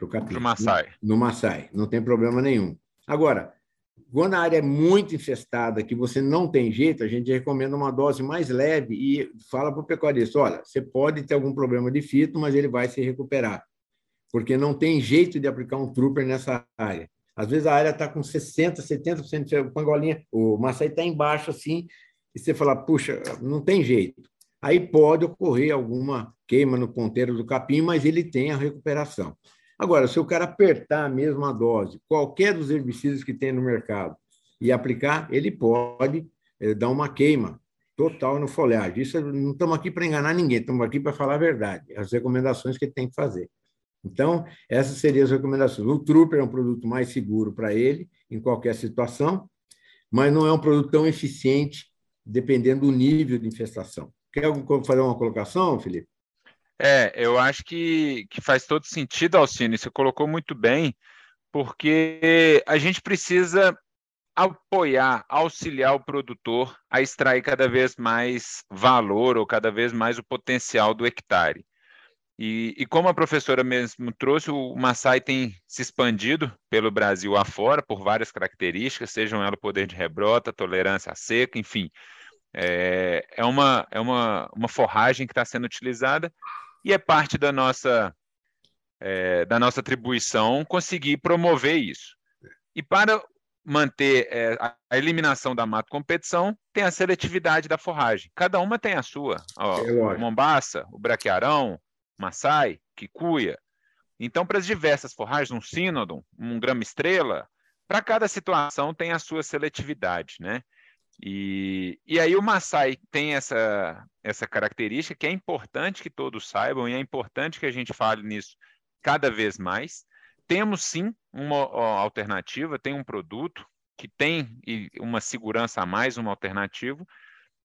o capim. No Maasai. No, no Maasai, não tem problema nenhum. Agora, quando a área é muito infestada, que você não tem jeito, a gente recomenda uma dose mais leve e fala para o pecuarista: olha, você pode ter algum problema de fito, mas ele vai se recuperar, porque não tem jeito de aplicar um trooper nessa área. Às vezes a área está com 60%, 70% de pangolinha, o maçai está embaixo assim, e você fala: puxa, não tem jeito. Aí pode ocorrer alguma queima no ponteiro do capim, mas ele tem a recuperação. Agora, se o cara apertar a mesma dose, qualquer dos herbicidas que tem no mercado, e aplicar, ele pode é, dar uma queima total no folhagem. Isso não estamos aqui para enganar ninguém, estamos aqui para falar a verdade, as recomendações que ele tem que fazer. Então, essas seriam as recomendações. O Trooper é um produto mais seguro para ele, em qualquer situação, mas não é um produto tão eficiente, dependendo do nível de infestação. Quer fazer uma colocação, Felipe? É, eu acho que, que faz todo sentido, Alcine, você colocou muito bem, porque a gente precisa apoiar, auxiliar o produtor a extrair cada vez mais valor ou cada vez mais o potencial do hectare. E, e como a professora mesmo trouxe, o Maasai tem se expandido pelo Brasil afora por várias características, sejam elas poder de rebrota, tolerância à seca, enfim. É, é, uma, é uma, uma forragem que está sendo utilizada e é parte da nossa, é, da nossa atribuição conseguir promover isso. E para manter é, a eliminação da mata competição, tem a seletividade da forragem. Cada uma tem a sua. Ó, é o Mombaça, o Braquiarão, Maasai, Kikuya. Então, para as diversas forragens, um Sínodon, um grama estrela, para cada situação tem a sua seletividade, né? E, e aí o Maasai tem essa, essa característica que é importante que todos saibam e é importante que a gente fale nisso cada vez mais. Temos sim uma alternativa, tem um produto que tem uma segurança a mais, uma alternativa,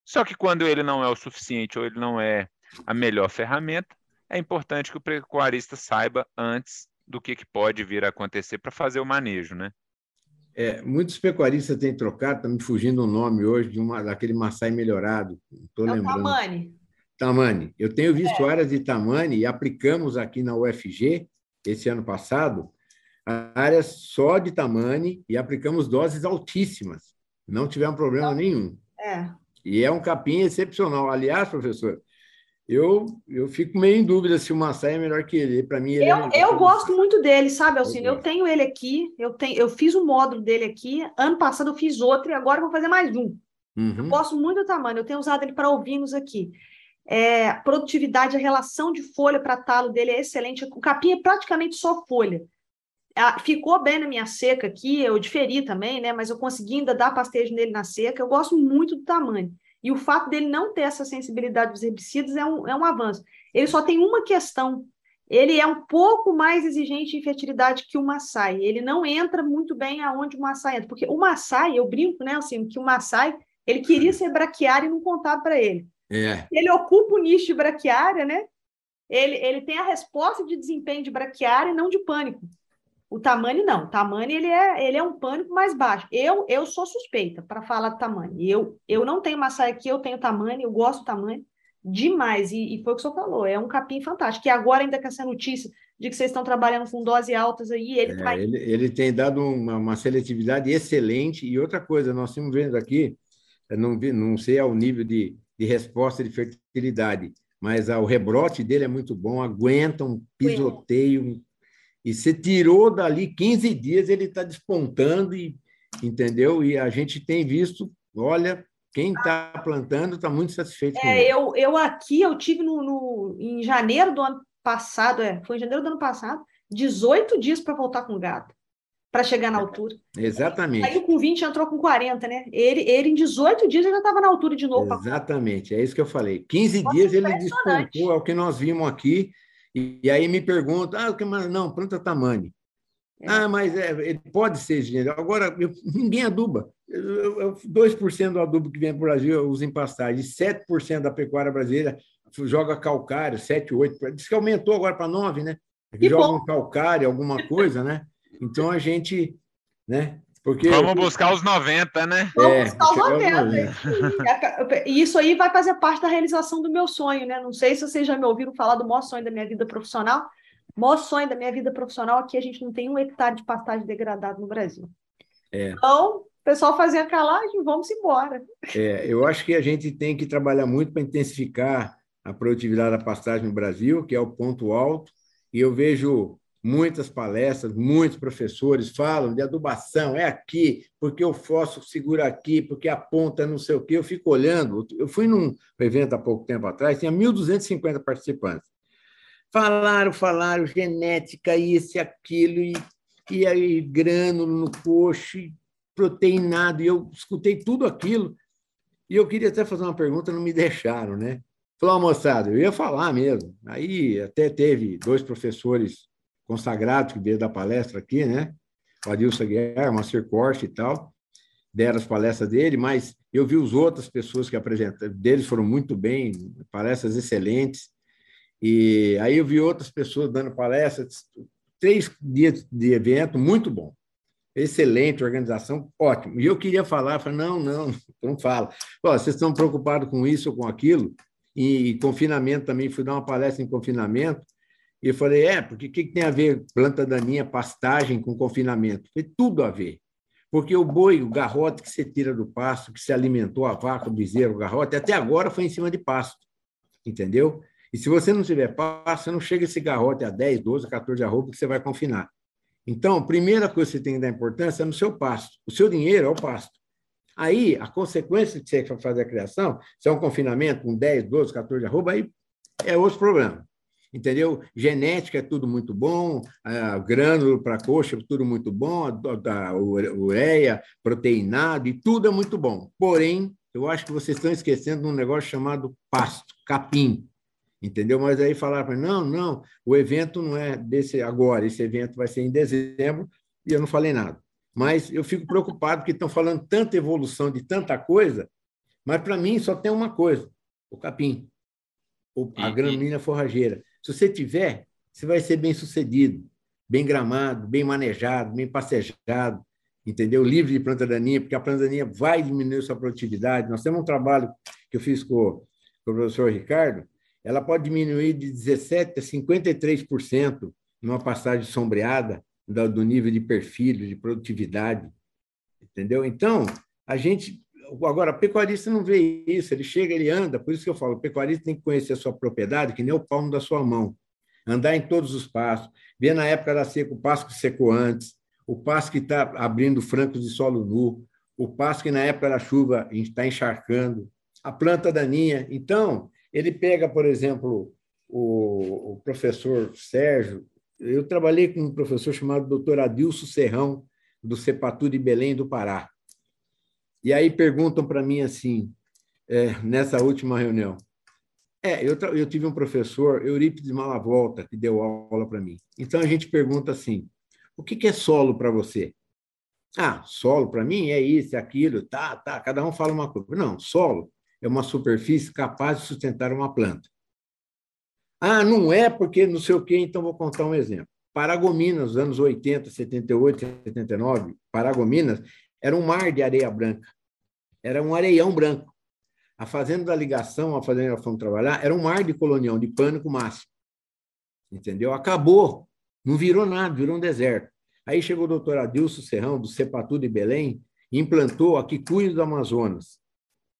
só que quando ele não é o suficiente ou ele não é a melhor ferramenta, é importante que o pecuarista saiba antes do que, que pode vir a acontecer para fazer o manejo, né? É, muitos pecuaristas têm trocado, está me fugindo o nome hoje, de uma, daquele Maasai melhorado. Estou é lembrando. Tamani. Tamani. Eu tenho visto é. áreas de Tamani e aplicamos aqui na UFG, esse ano passado, áreas só de Tamani e aplicamos doses altíssimas. Não tivemos problema Não. nenhum. É. E é um capim excepcional. Aliás, professor, eu, eu fico meio em dúvida se o Massai é melhor que ele. Para mim, ele eu, é eu gosto muito dele, sabe, Alcine? Eu tenho ele aqui, eu, tenho, eu fiz o um módulo dele aqui. Ano passado eu fiz outro e agora eu vou fazer mais um. Uhum. Eu gosto muito do tamanho, eu tenho usado ele para ovinos aqui. é, produtividade, a relação de folha para talo dele é excelente. O capim é praticamente só folha. Ah, ficou bem na minha seca aqui, eu diferi também, né? Mas eu consegui ainda dar pastejo nele na seca. Eu gosto muito do tamanho. E o fato dele não ter essa sensibilidade dos herbicidas é um, é um avanço. Ele só tem uma questão. Ele é um pouco mais exigente em fertilidade que o maçai. Ele não entra muito bem aonde o maçai entra. Porque o maçai, eu brinco, né? Assim, que o maçai, ele queria ser braquiário e não contava para ele. É. Ele ocupa o nicho de braquiária, né? Ele, ele tem a resposta de desempenho de braquiária e não de pânico. O tamanho não. O tamanho ele é, ele é um pânico mais baixo. Eu eu sou suspeita para falar do tamanho. Eu eu não tenho maçã aqui, eu tenho tamanho, eu gosto do tamanho demais. E, e foi o que o senhor falou, é um capim fantástico. E agora ainda com essa notícia de que vocês estão trabalhando com doses altas aí, ele, é, ele, ele tem dado uma, uma, seletividade excelente. E outra coisa, nós estamos vendo aqui, não, não sei ao nível de, de resposta de fertilidade, mas o rebrote dele é muito bom, aguenta um pisoteio, e você tirou dali 15 dias, ele está despontando, e, entendeu? E a gente tem visto, olha, quem está plantando está muito satisfeito. É, eu, eu aqui, eu tive no, no, em janeiro do ano passado, é, foi em janeiro do ano passado, 18 dias para voltar com o gato, para chegar na é, altura. Exatamente. Aí com 20 entrou com 40, né? Ele, ele em 18 dias já estava na altura de novo. Exatamente, é isso que eu falei. 15 Nossa, dias ele despontou, é o que nós vimos aqui. E, aí me perguntam, ah, que mais? Não, planta tamanho. É. Ah, mas é, ele pode ser engenheiro. Agora, eu, ninguém aduba. Eu, eu, 2% do adubo que vem para o Brasil eu uso em pastagem, 7% da pecuária brasileira joga calcário, 7, 8%. Diz que aumentou agora para 9%, né? Joga um calcário, alguma coisa, né? Então a gente, né? Porque Vamos buscar os 90, né? Vamos é, buscar os 90. E isso aí vai fazer parte da realização do meu sonho, né? Não sei se vocês já me ouviram falar do maior sonho da minha vida profissional. O maior sonho da minha vida profissional aqui, a gente não tem um hectare de pastagem degradado no Brasil. É. Então, o pessoal fazia calagem, vamos embora. É, eu acho que a gente tem que trabalhar muito para intensificar a produtividade da pastagem no Brasil, que é o ponto alto, e eu vejo muitas palestras, muitos professores falam de adubação, é aqui, porque o fósforo segura aqui, porque a ponta não sei o quê. Eu fico olhando. Eu fui num evento há pouco tempo atrás, tinha 1.250 participantes. Falaram, falaram, genética, isso e aquilo, e, e aí grânulo no coxo, e proteinado, e eu escutei tudo aquilo. E eu queria até fazer uma pergunta, não me deixaram, né? Falou, moçada, eu ia falar mesmo. Aí até teve dois professores consagrados que veio da palestra aqui, né? O Adilson Guerra, Master Corte e tal, deram as palestras dele, mas eu vi as outras pessoas que apresentaram, deles foram muito bem, palestras excelentes, e aí eu vi outras pessoas dando palestras, três dias de evento, muito bom, excelente organização, ótimo. E eu queria falar, falei, não, não, (laughs) não fala. Vocês estão preocupados com isso ou com aquilo, e confinamento também, fui dar uma palestra em confinamento, e eu falei, é, porque o que, que tem a ver planta daninha, pastagem com confinamento? Tem tudo a ver. Porque o boi, o garrote que você tira do pasto, que se alimentou, a vaca, o bezerro, o garrote, até agora foi em cima de pasto. Entendeu? E se você não tiver pasto, você não chega esse garrote a 10, 12, 14 arroba que você vai confinar. Então, a primeira coisa que você tem que dar importância é no seu pasto. O seu dinheiro é o pasto. Aí, a consequência de você fazer a criação, se é um confinamento com 10, 12, 14 arroba, aí é outro problema entendeu? Genética é tudo muito bom, grânulo para coxa tudo muito bom, a, ureia, proteinado e tudo é muito bom. Porém, eu acho que vocês estão esquecendo de um negócio chamado pasto, capim, entendeu? Mas aí falaram para não, não, o evento não é desse agora, esse evento vai ser em dezembro e eu não falei nada. Mas eu fico preocupado porque estão falando tanta evolução de tanta coisa, mas para mim só tem uma coisa, o capim, a gramínea forrageira. Se você tiver, você vai ser bem sucedido, bem gramado, bem manejado, bem pastejado, entendeu? Livre de planta daninha, porque a planta daninha vai diminuir sua produtividade. Nós temos um trabalho que eu fiz com, com o professor Ricardo, ela pode diminuir de 17% a 53% numa pastagem sombreada do nível de perfil, de produtividade, entendeu? Então, a gente Agora, pecuarista não vê isso, ele chega, ele anda, por isso que eu falo, o pecuarista tem que conhecer a sua propriedade, que nem o palmo da sua mão, andar em todos os passos, ver na época da seca o passo que secou antes, o passo que está abrindo francos de solo nu, o passo que na época da chuva está encharcando, a planta daninha. Então, Ele pega, por exemplo, o, o professor Sérgio. Eu trabalhei com um professor chamado doutor Adilson Serrão, do Cepatu de Belém do Pará. E aí perguntam para mim assim, é, nessa última reunião. É, eu, eu tive um professor, Eurípides Malavolta, que deu aula para mim. Então a gente pergunta assim: o que, que é solo para você? Ah, solo para mim é isso, é aquilo, tá, tá, cada um fala uma coisa. Não, solo é uma superfície capaz de sustentar uma planta. Ah, não é porque não sei o quê, então vou contar um exemplo. Paragominas, nos anos 80, 78, 79, Paragominas era um mar de areia branca. Era um areião branco. A fazenda da ligação, a fazenda que fomos trabalhar, era um mar de colonião, de pânico máximo. Entendeu? Acabou. Não virou nada, virou um deserto. Aí chegou o doutor Adilson Serrão, do Cepatu de Belém, e implantou a Quicuio do Amazonas,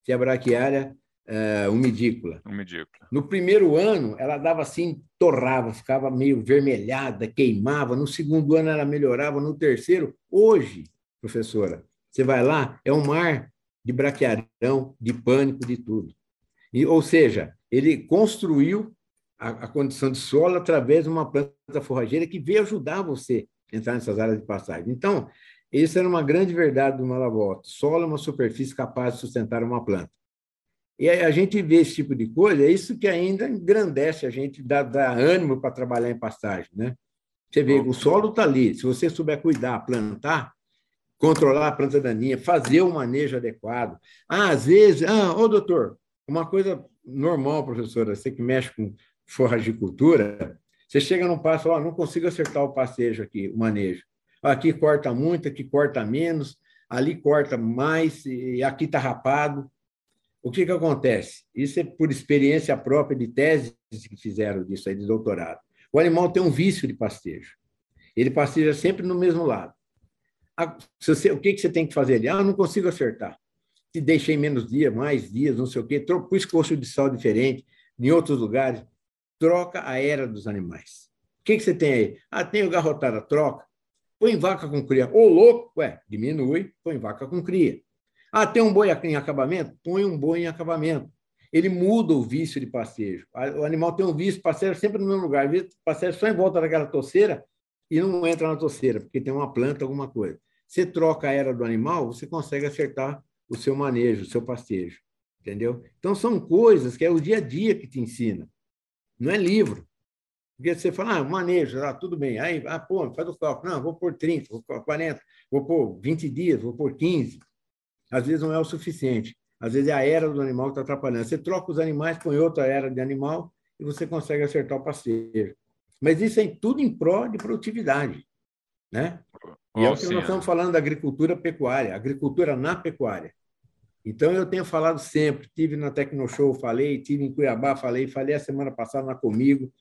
que é a braquiária é, umidícula. umidícula. No primeiro ano, ela dava assim, torrava, ficava meio vermelhada, queimava. No segundo ano, ela melhorava. No terceiro, hoje, professora, você vai lá, é um mar de braquiarão, de pânico, de tudo. E, ou seja, ele construiu a, a condição de solo através de uma planta forrageira que veio ajudar você a entrar nessas áreas de passagem. Então, isso era uma grande verdade do Malavolta. Solo é uma superfície capaz de sustentar uma planta. E a gente vê esse tipo de coisa, é isso que ainda engrandece a gente, dá, dá ânimo para trabalhar em pastagem. Né? Você vê, o solo está ali, se você souber cuidar, plantar, controlar a planta daninha, fazer o manejo adequado. Ah, às vezes, ah, ô doutor, uma coisa normal, professora, você que mexe com forragicultura, você chega num passo, ó, não consigo acertar o passejo aqui, o manejo. Aqui corta muito, aqui corta menos, ali corta mais, e aqui está rapado. O que, que acontece? Isso é por experiência própria de teses que fizeram disso aí, de doutorado. O animal tem um vício de pastejo. Ele pasteja sempre no mesmo lado. Você, o que, que você tem que fazer ali? Ah, não consigo acertar. Te deixei menos dias, mais dias, não sei o quê. Pus coxo de sal diferente em outros lugares. Troca a era dos animais. O que, que você tem aí? Ah, tem o garrotada, troca. Põe vaca com cria. Ô, louco! Ué, diminui, põe vaca com cria. Ah, tem um boi em acabamento? Põe um boi em acabamento. Ele muda o vício de passeio. O animal tem um vício, passeia sempre no mesmo lugar. Passeia só em volta daquela toceira e não entra na toceira, porque tem uma planta, alguma coisa. Você troca a era do animal, você consegue acertar o seu manejo, o seu pastejo. Entendeu? Então, são coisas que é o dia a dia que te ensina. Não é livro. Porque você fala, ah, manejo, ah, tudo bem. Aí, ah, pô, faz o cálculo. Não, vou por 30, vou por 40, vou por 20 dias, vou por 15 às vezes não é o suficiente. Às vezes é a era do animal que está atrapalhando. Você troca os animais, põe outra era de animal e você consegue acertar o passeio. Mas isso é tudo em prol de produtividade. Né? E é o que nós estamos falando da agricultura pecuária, agricultura na pecuária. Então, eu tenho falado sempre, tive na Tecnoshow, falei, tive em Cuiabá, falei, falei a semana passada na Comigo,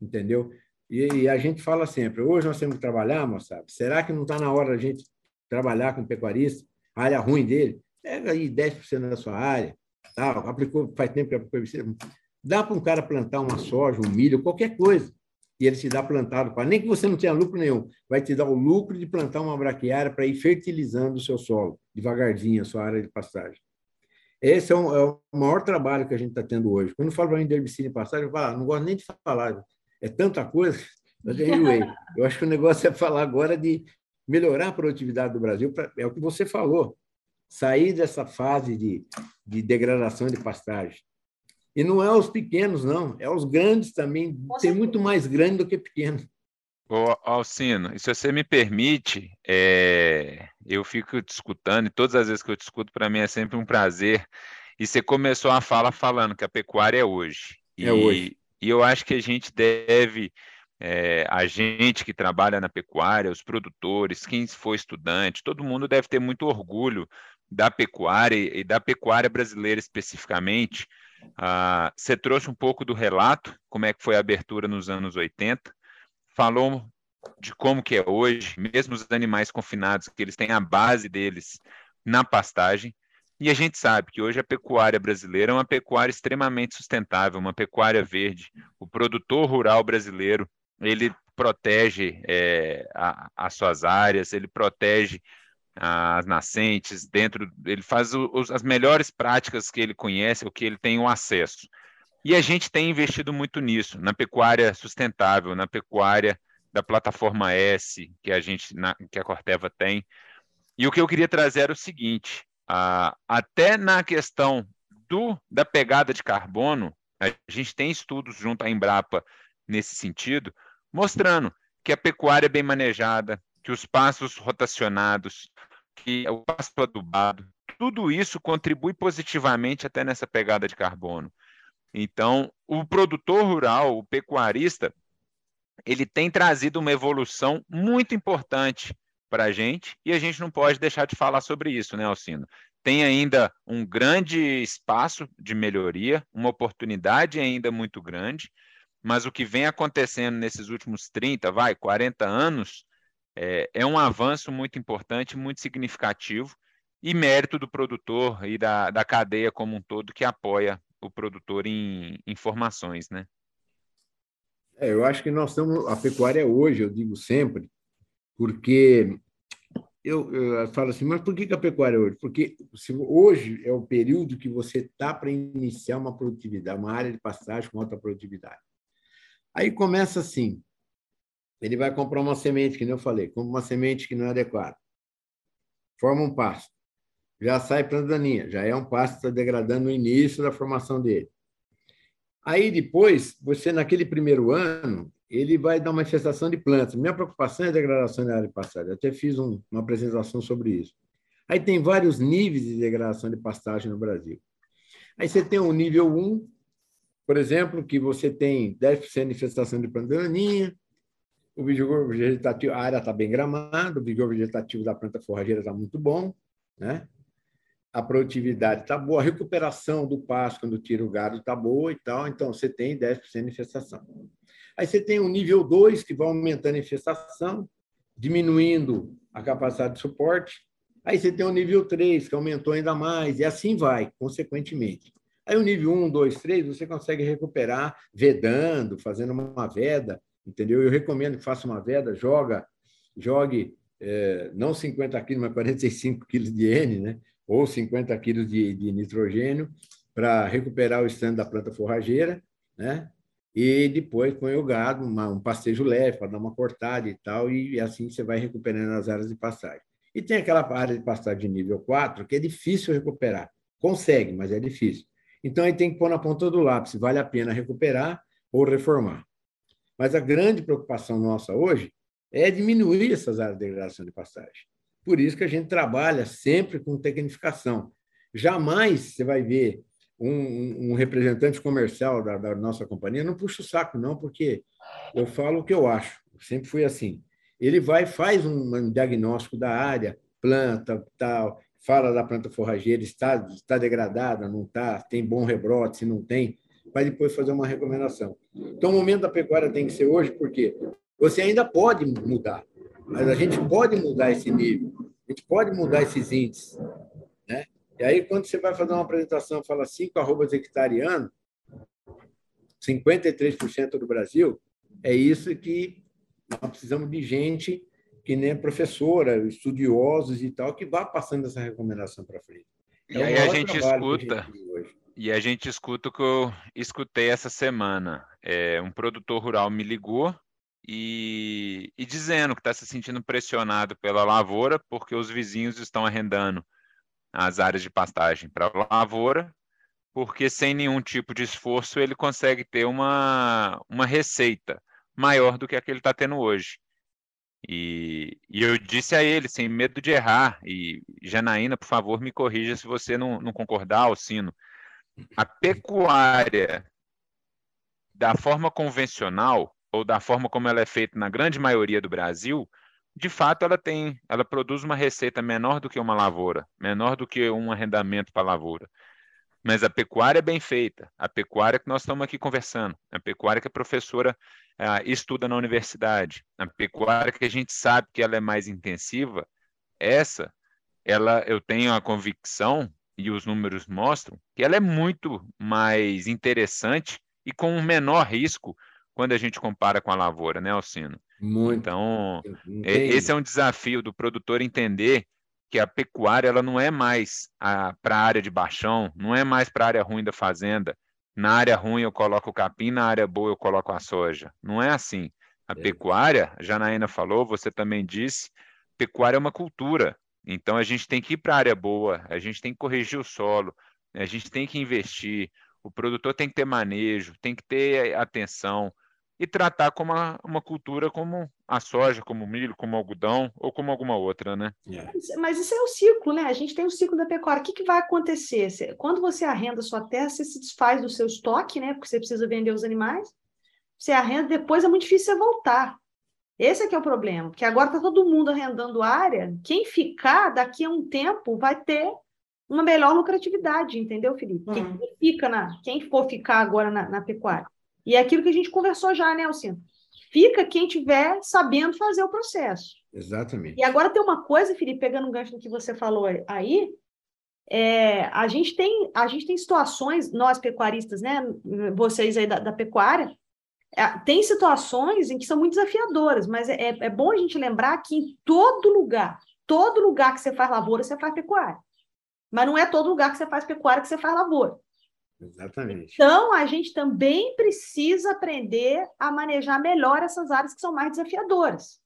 entendeu? E, e, a gente fala sempre, hoje nós temos que trabalhar, moçada, será que não está na hora da gente trabalhar com pecuarista? a área ruim dele, pega aí 10% da sua área, tá? aplicou, faz tempo que aplicou dá para um cara plantar uma soja, um milho, qualquer coisa, e ele se dá plantado para nem que você não tenha lucro nenhum, vai te dar o lucro de plantar uma braquiária para ir fertilizando o seu solo, devagarzinho, a sua área de pastagem. Esse é, um, é o maior trabalho que a gente está tendo hoje. Quando eu falo para mim de herbicida em pastagem, eu falo, ah, não gosto nem de falar, é tanta coisa, (laughs) mas anyway, eu acho que o negócio é falar agora de melhorar a produtividade do Brasil, é o que você falou, sair dessa fase de, de degradação de pastagem. E não é os pequenos, não, é os grandes também. Tem muito mais grande do que pequeno. Ô, Alcino, e se você me permite, é, eu fico discutindo, e todas as vezes que eu discuto, para mim é sempre um prazer. E você começou a fala falando que a pecuária é hoje. É e, hoje. E eu acho que a gente deve é, a gente que trabalha na pecuária, os produtores, quem for estudante, todo mundo deve ter muito orgulho da pecuária e da pecuária brasileira especificamente. Ah, você trouxe um pouco do relato, como é que foi a abertura nos anos 80, falou de como que é hoje, mesmo os animais confinados, que eles têm a base deles na pastagem, e a gente sabe que hoje a pecuária brasileira é uma pecuária extremamente sustentável, uma pecuária verde. O produtor rural brasileiro ele protege é, a, as suas áreas, ele protege as nascentes dentro, ele faz as melhores práticas que ele conhece, o que ele tem o acesso. E a gente tem investido muito nisso, na pecuária sustentável, na pecuária da plataforma S que a gente, na, que a Corteva tem. E o que eu queria trazer era o seguinte: ah, até na questão do, da pegada de carbono, a gente tem estudos junto à Embrapa nesse sentido, mostrando que a pecuária é bem manejada, que os passos rotacionados, que o pasto adubado, tudo isso contribui positivamente até nessa pegada de carbono. Então, o produtor rural, o pecuarista, ele tem trazido uma evolução muito importante para a gente e a gente não pode deixar de falar sobre isso, né, Alcino? Tem ainda um grande espaço de melhoria, uma oportunidade ainda muito grande, mas o que vem acontecendo nesses últimos 30, vai, 40 anos, é, é um avanço muito importante, muito significativo, e mérito do produtor e da, da cadeia como um todo que apoia o produtor em informações, né? É, eu acho que nós estamos. A pecuária hoje, eu digo sempre, porque eu, eu, falo assim, mas por que, que a pecuária hoje? Porque se, hoje é o período que você está para iniciar uma produtividade, uma área de pastagem com alta produtividade. Aí começa assim: ele vai comprar uma semente, que nem eu falei, compra uma semente que não é adequada, forma um pasto, já sai planta daninha, já é um pasto que está degradando no início da formação dele. Aí depois, você naquele primeiro ano, ele vai dar uma manifestação de plantas. Minha preocupação é a degradação da área de pastagem. Até fiz um, uma apresentação sobre isso. Aí tem vários níveis de degradação de pastagem no Brasil. Aí você tem o nível 1, por exemplo, que você tem 10% de infestação de planta daninha, o vigor vegetativo, a área está bem gramada, o vigor vegetativo da planta forrageira está muito bom, né? a produtividade está boa, a recuperação do pasto quando tira o gado está boa e tal, então você tem 10% de infestação. Aí você tem o nível 2, que vai aumentando a infestação, diminuindo a capacidade de suporte. Aí você tem o nível 3, que aumentou ainda mais, e assim vai, consequentemente. Aí o nível 1, 2, 3, você consegue recuperar vedando, fazendo uma veda, entendeu? Eu recomendo que faça uma veda, joga, jogue é, não 50 quilos, mas 45 quilos de N, né? ou 50 quilos de, de nitrogênio para recuperar o estande da planta forrageira, né? E depois põe o gado, uma, um pastejo leve para dar uma cortada e tal, e assim você vai recuperando as áreas de pastagem. E tem aquela área de pastagem de nível 4 que é difícil recuperar. Consegue, mas é difícil. Então aí tem que pôr na ponta do lápis, vale a pena recuperar ou reformar. Mas a grande preocupação nossa hoje é diminuir essas áreas de degradação de pastagem. Por isso que a gente trabalha sempre com tecnificação. Jamais você vai ver um, um representante comercial da, da, nossa companhia, não puxa o saco, não, porque eu falo o que eu acho, sempre fui assim. Ele vai, faz um, diagnóstico da área, planta, tal, fala da planta forrageira, está, está degradada, não está, tem bom rebrote, se não tem, vai depois fazer uma recomendação. Então, o momento da pecuária tem que ser hoje, porque você ainda pode mudar, mas a gente pode mudar esse nível, a gente pode mudar esses índices. Né? E aí, quando você vai fazer uma apresentação, fala 5 arrobas hectare ano, 53% do Brasil, é isso que nós precisamos de gente que nem professora, estudiosos e tal, que vá passando essa recomendação para frente. É e aí a gente escuta, a gente e a gente escuta o que eu escutei essa semana. É, um produtor rural me ligou e, e dizendo que está se sentindo pressionado pela lavoura porque os vizinhos estão arrendando as áreas de pastagem para a lavoura, porque sem nenhum tipo de esforço ele consegue ter uma, uma receita maior do que a que ele está tendo hoje. E, e, eu disse a ele, sem medo de errar, e Janaína, por favor, me corrija se você não, não concordar, Alcino, a pecuária da forma convencional, ou da forma como ela é feita na grande maioria do Brasil, de fato ela tem, ela produz uma receita menor do que uma lavoura, menor do que um arrendamento para lavoura. Mas a pecuária é bem feita, a pecuária que nós estamos aqui conversando, a pecuária que a professora uh, estuda na universidade, a pecuária que a gente sabe que ela é mais intensiva, essa, ela, eu tenho a convicção e os números mostram que ela é muito mais interessante e com um menor risco quando a gente compara com a lavoura, né, Alcino? Muito. Então, é, esse é um desafio do produtor entender que a pecuária ela não é mais para a área de baixão, não é mais para a área ruim da fazenda, na área ruim eu coloco o capim, na área boa eu coloco a soja. Não é assim. A é. pecuária, a Janaína falou, você também disse, pecuária é uma cultura. Então a gente tem que ir para a área boa, a gente tem que corrigir o solo, a gente tem que investir, o produtor tem que ter manejo, tem que ter atenção e tratar como uma, uma cultura como a soja, como o milho, como o algodão ou como alguma outra, né? Yeah. É. Mas isso é o ciclo, né? A gente tem o ciclo da pecuária. O que, que vai acontecer? Quando você arrenda sua terra, você se desfaz do seu estoque, né? Porque você precisa vender os animais. Você arrenda, depois é muito difícil você voltar. Esse é que é o problema, porque agora está todo mundo arrendando área. Quem ficar daqui a um tempo vai ter uma melhor lucratividade, entendeu, Felipe? Uhum. Quem fica na, quem for ficar agora na, na pecuária. E é aquilo que a gente conversou já, né, Alcino? Fica quem tiver sabendo fazer o processo. Exatamente. E agora tem uma coisa, Felipe, pegando um gancho no que você falou aí, é, a gente tem a gente tem situações, nós pecuaristas, né, vocês aí da, da pecuária, tem situações em que são muito desafiadoras, mas é, é bom a gente lembrar que em todo lugar, todo lugar que você faz lavoura, você faz pecuária. Mas não é todo lugar que você faz pecuária que você faz lavoura. Exatamente. Então, a gente também precisa aprender a manejar melhor essas áreas que são mais desafiadoras.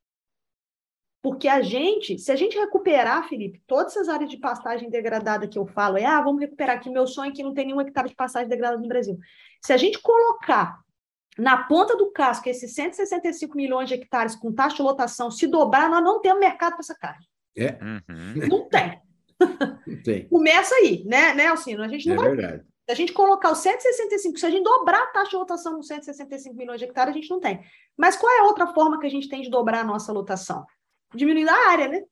Porque a gente, se a gente recuperar, Felipe, todas essas áreas de pastagem degradada que eu falo, é, ah, vamos recuperar aqui, meu sonho é que não tem nenhum hectare de pastagem degradada no Brasil. Se a gente colocar na ponta do casco esses 165 milhões de hectares com taxa de lotação se dobrar, nós não temos mercado para essa carne. É. Uhum. Não tem. Não tem. Começa aí, né, né, Alcino? A gente não é vai verdade. Se a gente colocar os 165, se a gente dobrar a taxa de lotação nos 165 milhões de hectares, a gente não tem. Mas qual é a outra forma que a gente tem de dobrar a nossa lotação? Diminuindo a área, né?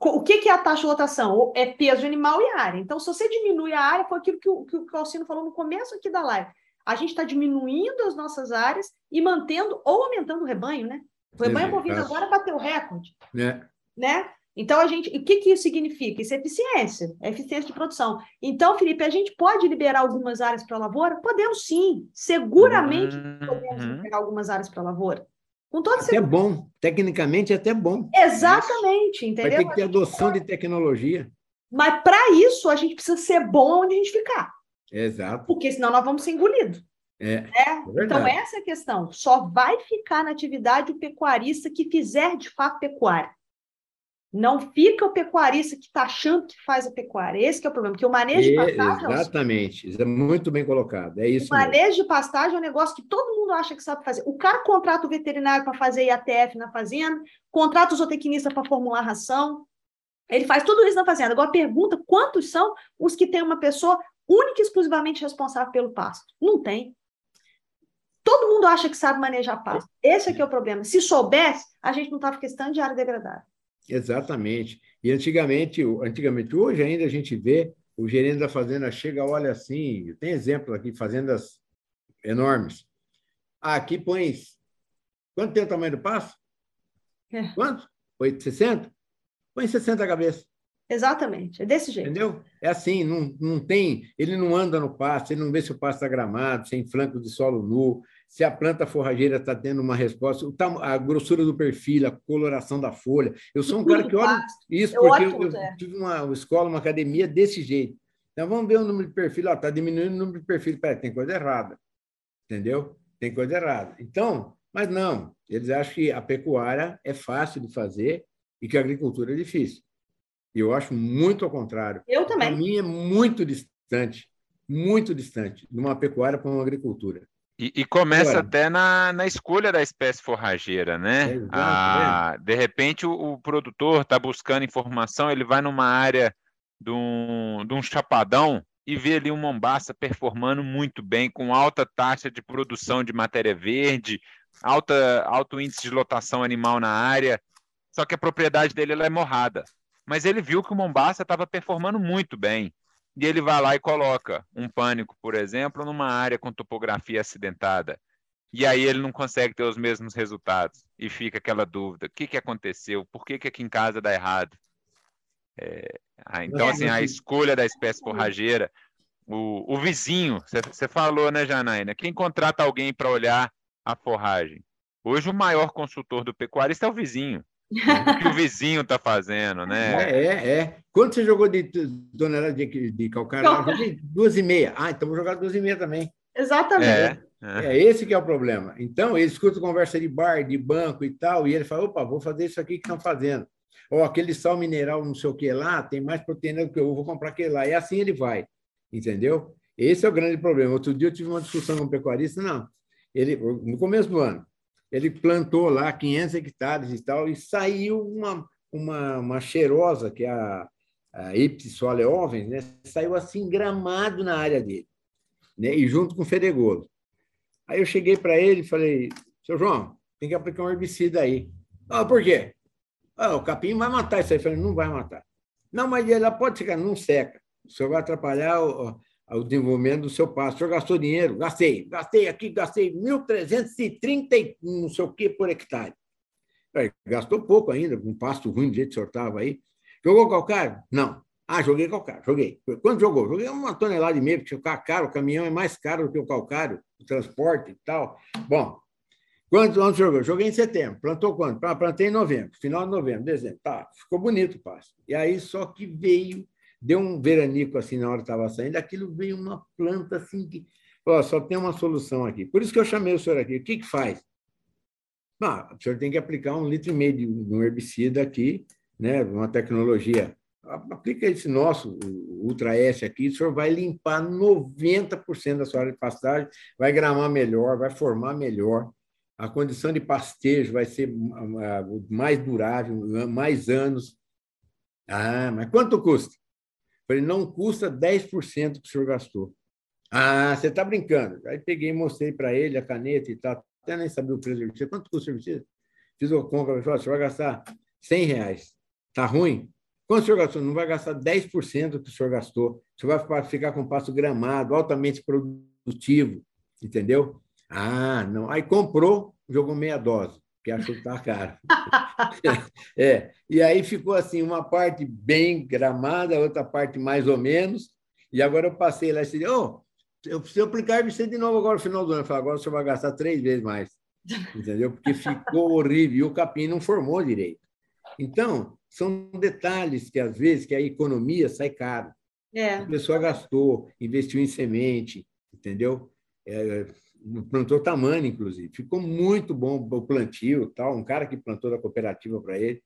O que, que é a taxa de lotação? É peso animal e área. Então, se você diminui a área, foi aquilo que o, que o Alcino falou no começo aqui da live. A gente está diminuindo as nossas áreas e mantendo ou aumentando o rebanho, né? O rebanho bovino agora bateu recorde. É. Né? Então, a gente, o que, que isso significa? Isso é eficiência, é eficiência de produção. Então, Felipe, a gente pode liberar algumas áreas para lavoura? Podemos sim, seguramente uhum. podemos liberar algumas áreas para lavoura. Com todo até bom, tecnicamente é até bom. Exatamente, entendeu? Vai ter que ter adoção de tecnologia. Mas para isso a gente precisa ser bom onde a gente ficar. Exato. Porque senão nós vamos ser engolidos. É, né? é então, essa é a questão. Só vai ficar na atividade o pecuarista que fizer de fato pecuária. Não fica o pecuarista que está achando que faz a pecuária. Esse é o problema, porque o manejo de pastagem... Exatamente, isso é muito bem colocado, é isso O manejo mesmo. de pastagem é um negócio que todo mundo acha que sabe fazer. O cara contrata o veterinário para fazer IATF na fazenda, contrata o zootecnista para formular ração, ele faz tudo isso na fazenda. Agora, pergunta quantos são os que tem uma pessoa única e exclusivamente responsável pelo pasto? Não tem. Todo mundo acha que sabe manejar pasto. Esse aqui é o problema. Se soubesse, a gente não estava questão de área degradada. Exatamente. E antigamente, antigamente, hoje ainda a gente vê o gerente da fazenda chega, olha assim, tem exemplo aqui, fazendas enormes. Ah, aqui põe. Quanto tem o tamanho do passo? É. Quanto? Foi 60? Põe 60 cabeças. Exatamente, é desse jeito. Entendeu? É assim, não, não tem. Ele não anda no pasto, ele não vê se o pasto está gramado, se é em flanco de solo nu, se a planta forrageira está tendo uma resposta, a grossura do perfil, a coloração da folha. Eu sou um cara que olha isso, porque eu, eu é. tive uma escola, uma academia desse jeito. Então, vamos ver o número de perfil. Está diminuindo o número de perfil. Peraí, tem coisa errada. Entendeu? Tem coisa errada. Então, mas não. Eles acham que a pecuária é fácil de fazer e que a agricultura é difícil. Eu acho muito ao contrário. Eu também. Para mim é muito distante, muito distante de uma pecuária para uma agricultura. E, e começa Ué. até na, na escolha da espécie forrageira, né? É, ah, de repente, o, o produtor está buscando informação, ele vai numa área de um, de um chapadão e vê ali um mombaça performando muito bem, com alta taxa de produção de matéria verde, alta, alto índice de lotação animal na área, só que a propriedade dele é morrada. Mas ele viu que o mombaça estava performando muito bem e ele vai lá e coloca um pânico, por exemplo, numa área com topografia acidentada. E aí ele não consegue ter os mesmos resultados. E fica aquela dúvida: o que, que aconteceu? Por que, que aqui em casa dá errado? É, ah, então, assim, a escolha da espécie forrageira, o, o vizinho, você falou, né, Janaína? Quem contrata alguém para olhar a forragem? Hoje, o maior consultor do pecuarista é o vizinho. O que o vizinho está fazendo, né? É, é, é. Quanto você jogou de tonelada de, de calcário? Eu joguei duas e meia. Ah, então vou jogar duas e meia também. Exatamente. É, é. é esse que é o problema. Então, ele escuta conversa de bar, de banco e tal, e ele fala, opa, vou fazer isso aqui que estão fazendo. Ou aquele sal mineral não sei o que lá, tem mais proteína do que eu, vou comprar aquele lá. E assim ele vai, entendeu? Esse é o grande problema. Outro dia eu tive uma discussão com um pecuarista, não, ele, no começo do ano, ele plantou lá 500 hectares e tal, e saiu uma, uma, uma cheirosa, que é a, a Ipsisole ovens, né? saiu assim gramado na área dele, né? e junto com o fedegolo. Aí eu cheguei para ele e falei, seu João, tem que aplicar um herbicida aí. Ah, por quê? Ah, o capim vai matar isso aí. Eu falei, não vai matar. Não, mas ela pode ficar, não seca. O senhor vai atrapalhar o, o desenvolvimento do seu pasto. O senhor gastou dinheiro? Gastei. Gastei aqui, gastei 1.330 não sei o que por hectare. gastou pouco ainda, com um pasto ruim do jeito que o senhor estava aí. Jogou calcário? Não. Ah, joguei calcário, joguei. Quanto jogou? Joguei uma tonelada e meia, porque ficar caro, o caminhão é mais caro do que o calcário, o transporte e tal. Bom, quanto anos jogou? Joguei em setembro. Plantou quando? Ah, plantei em novembro, final de novembro, dezembro. Tá, ficou bonito o pasto. E aí só que veio deu um veranico assim na hora que estava saindo, aquilo veio uma planta assim que. Ó, só tem uma solução aqui. Por isso que eu chamei o senhor aqui. O que, que faz? Ah, o senhor tem que aplicar um litro e meio de um herbicida aqui, né? Uma tecnologia. Aplica esse nosso, Ultra S aqui, o senhor vai limpar 90% da sua área de pastagem, vai gramar melhor, vai formar melhor. A condição de pastejo vai ser ah, mais durável, mais anos. Ah, mas quanto custa? Falei, não custa 10% que o senhor gastou. Ah, você está brincando. Aí peguei e mostrei para ele a caneta e tal. Até nem sabia o preço do serviço. Quanto custa o serviço? Fiz o conta, falei, você vai gastar 100 reais. Está ruim? Quanto o senhor gastou? Não vai gastar 10% do que o senhor gastou. Você vai ficar com passo gramado, altamente produtivo, entendeu? Ah, não. Aí comprou, jogou meia dose que achou que estava caro. (laughs) é, e aí ficou assim, uma parte bem gramada, outra parte mais ou menos, e agora eu passei lá e disse, oh, eu preciso aplicar você de novo agora no final do ano. Eu falei, agora você vai gastar três vezes mais, (laughs) entendeu? Porque ficou horrível e o capim não formou direito. Então, são detalhes que, às vezes, que a economia sai caro. É. A pessoa gastou, investiu em semente, entendeu? É, plantou tamanho, inclusive. Ficou muito bom o plantio, tal. um cara que plantou da cooperativa para ele.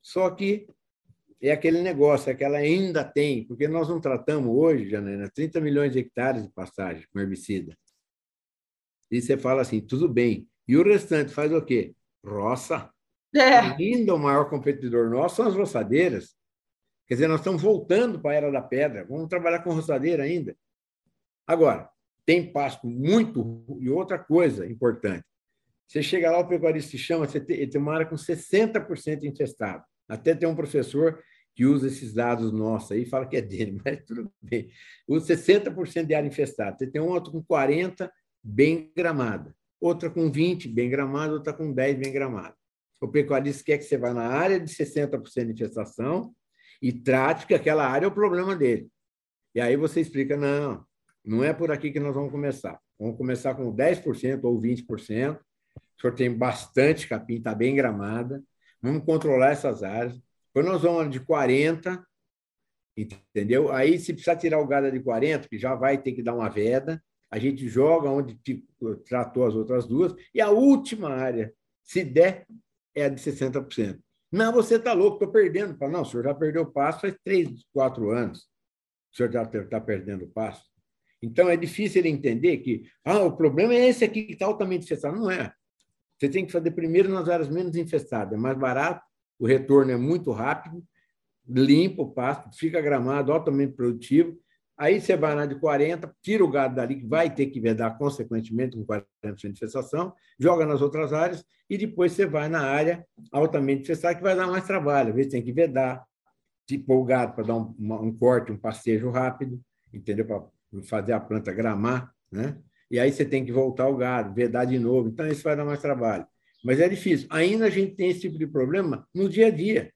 Só que é aquele negócio, é que ela ainda tem, porque nós não tratamos hoje, Janaina, 30 milhões de hectares de pastagem com herbicida. E você fala assim, tudo bem. E o restante faz o quê? Roça. É. Ainda o maior competidor nosso são as roçadeiras. Quer dizer, nós estamos voltando para a era da pedra. Vamos trabalhar com roçadeira ainda. Agora, tem pasto muito. E outra coisa importante: você chega lá, o pecuarista se chama, você tem, tem uma área com 60% infestado. Até tem um professor que usa esses dados nossos aí fala que é dele, (laughs) mas tudo bem. Usa 60% de área infestada. Você tem uma outra com 40% bem gramada, outra com 20% bem gramada, outra com 10% bem gramada. O pecuarista quer que você vá na área de 60% de infestação e trate que aquela área é o problema dele. E aí você explica, não, não é por aqui que nós vamos começar. Vamos começar com 10% ou 20%. O senhor tem bastante capim, está bem gramada. Vamos controlar essas áreas. Quando nós vamos de 40, entendeu? Aí, se precisar tirar o gado de 40, que já vai ter que dar uma veda, a gente joga onde tratou as outras duas, e a última área, se der, é a de 60%. Não, você está louco, estou perdendo. Não, o senhor já perdeu o passo faz três, quatro anos. O senhor já está perdendo o passo. Então, é difícil ele entender que ah, o problema é esse aqui que está altamente infestado. Não é. Você tem que fazer primeiro nas áreas menos infestadas. É mais barato, o retorno é muito rápido, limpa o pasto, fica gramado, altamente produtivo. Aí você vai na de 40, tira o gado dali, que vai ter que vedar consequentemente com 40% de infestação, joga nas outras áreas e depois você vai na área altamente infestada, que vai dar mais trabalho. Às vezes tem que vedar, tipo o gado para dar um, um corte, um pastejo rápido, entendeu? Para fazer a planta gramar, né? E aí você tem que voltar o gado, vedar de novo. Então, isso vai dar mais trabalho. Mas é difícil. Ainda a gente tem esse tipo de problema no dia a dia.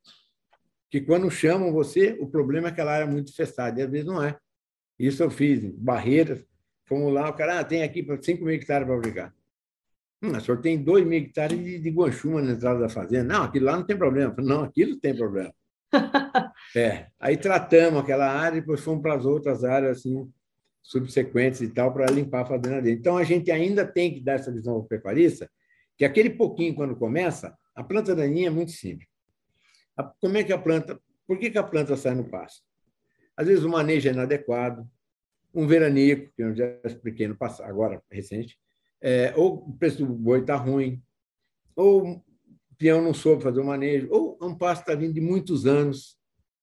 Que quando chamam você, o problema é que aquela área é muito infestada. E às vezes não é. Isso eu fiz, barreiras. Fomos lá, o cara ah, tem aqui 5 mil hectares para abrigar. Hum, o senhor tem dois mil hectares de, de guanchuma na entrada da fazenda. Não, aquilo lá não tem problema. Não, aquilo tem problema. (laughs) é, aí tratamos aquela área e depois fomos para as outras áreas assim, subsequentes e tal para limpar a fazenda dele. Então, a gente ainda tem que dar essa visão ao pecuarista, que aquele pouquinho, quando começa, a planta daninha é muito simples. A, como é que a planta... Por que, que a planta sai no pasto? Às vezes o manejo é inadequado, um veranico, que eu já expliquei no passado, agora recente, é, ou o preço do boi está ruim, ou o peão não soube fazer o manejo, ou um pasto está vindo de muitos anos,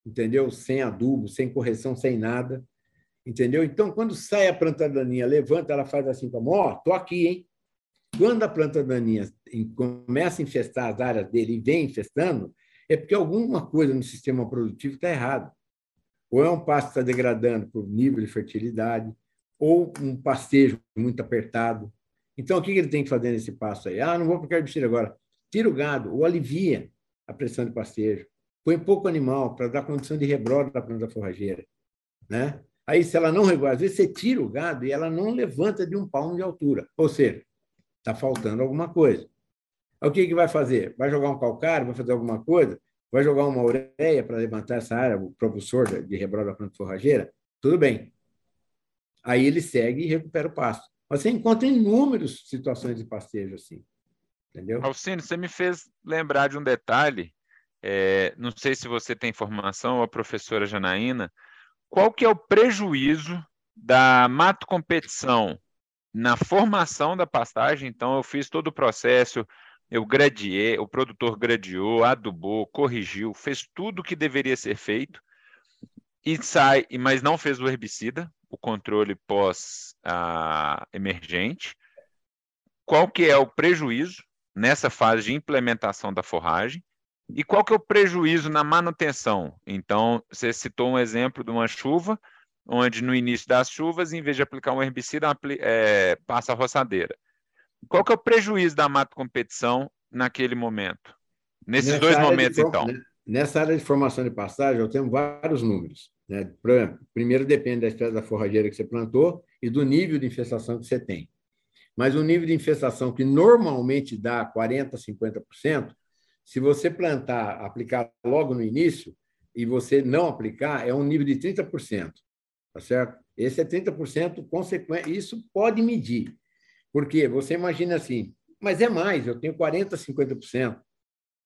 entendeu? Sem adubo, sem correção, sem nada, entendeu? Então, quando sai a planta daninha, levanta, ela faz assim como, ó, oh, tô aqui, hein? Quando a planta daninha começa a infestar as áreas dele e vem infestando, é porque alguma coisa no sistema produtivo está errado. Ou é um pasto que está degradando por nível de fertilidade, ou um pastejo muito apertado. Então, o que ele tem que fazer nesse passo aí? Ah, não vou o herbicida agora. Tira o gado, ou alivia a pressão de pastejo. Põe pouco animal para dar condição de rebrote da planta forrageira. Né? Aí, se ela não regula, às vezes você tira o gado e ela não levanta de um palmo de altura. Ou seja, está faltando alguma coisa. O que, que vai fazer? Vai jogar um calcário? Vai fazer alguma coisa? Vai jogar uma ureia para levantar essa área, o propulsor de rebrote da planta forrageira? Tudo bem. Aí ele segue e recupera o pasto. Mas você encontra inúmeras situações de pastejo assim. Entendeu? Alcino, você me fez lembrar de um detalhe. É, não sei se você tem informação, ou a professora Janaína. Qual que é o prejuízo da mato competição na formação da pastagem? Então, eu fiz todo o processo, eu gradiei, o produtor gradiou, adubou, corrigiu, fez tudo o que deveria ser feito e sai, mas não fez o herbicida, o controle pós ah, emergente. Qual que é o prejuízo nessa fase de implementação da forragem? E qual que é o prejuízo na manutenção? Então, você citou um exemplo de uma chuva, onde no início das chuvas, em vez de aplicar um herbicida, é, passa a roçadeira. Qual que é o prejuízo da mato competição naquele momento? Nesses nessa dois momentos, de, então. Nessa área de formação de pastagem, eu tenho vários números. Né? Primeiro depende da espécie da forrageira que você plantou e do nível de infestação que você tem. Mas o nível de infestação que normalmente dá 40%, 50%, se você plantar, aplicar logo no início, e você não aplicar, é um nível de 30%. Tá certo? Esse é 30% consequente. Isso pode medir. Porque você imagina assim, mas é mais, eu tenho 40%, 50%.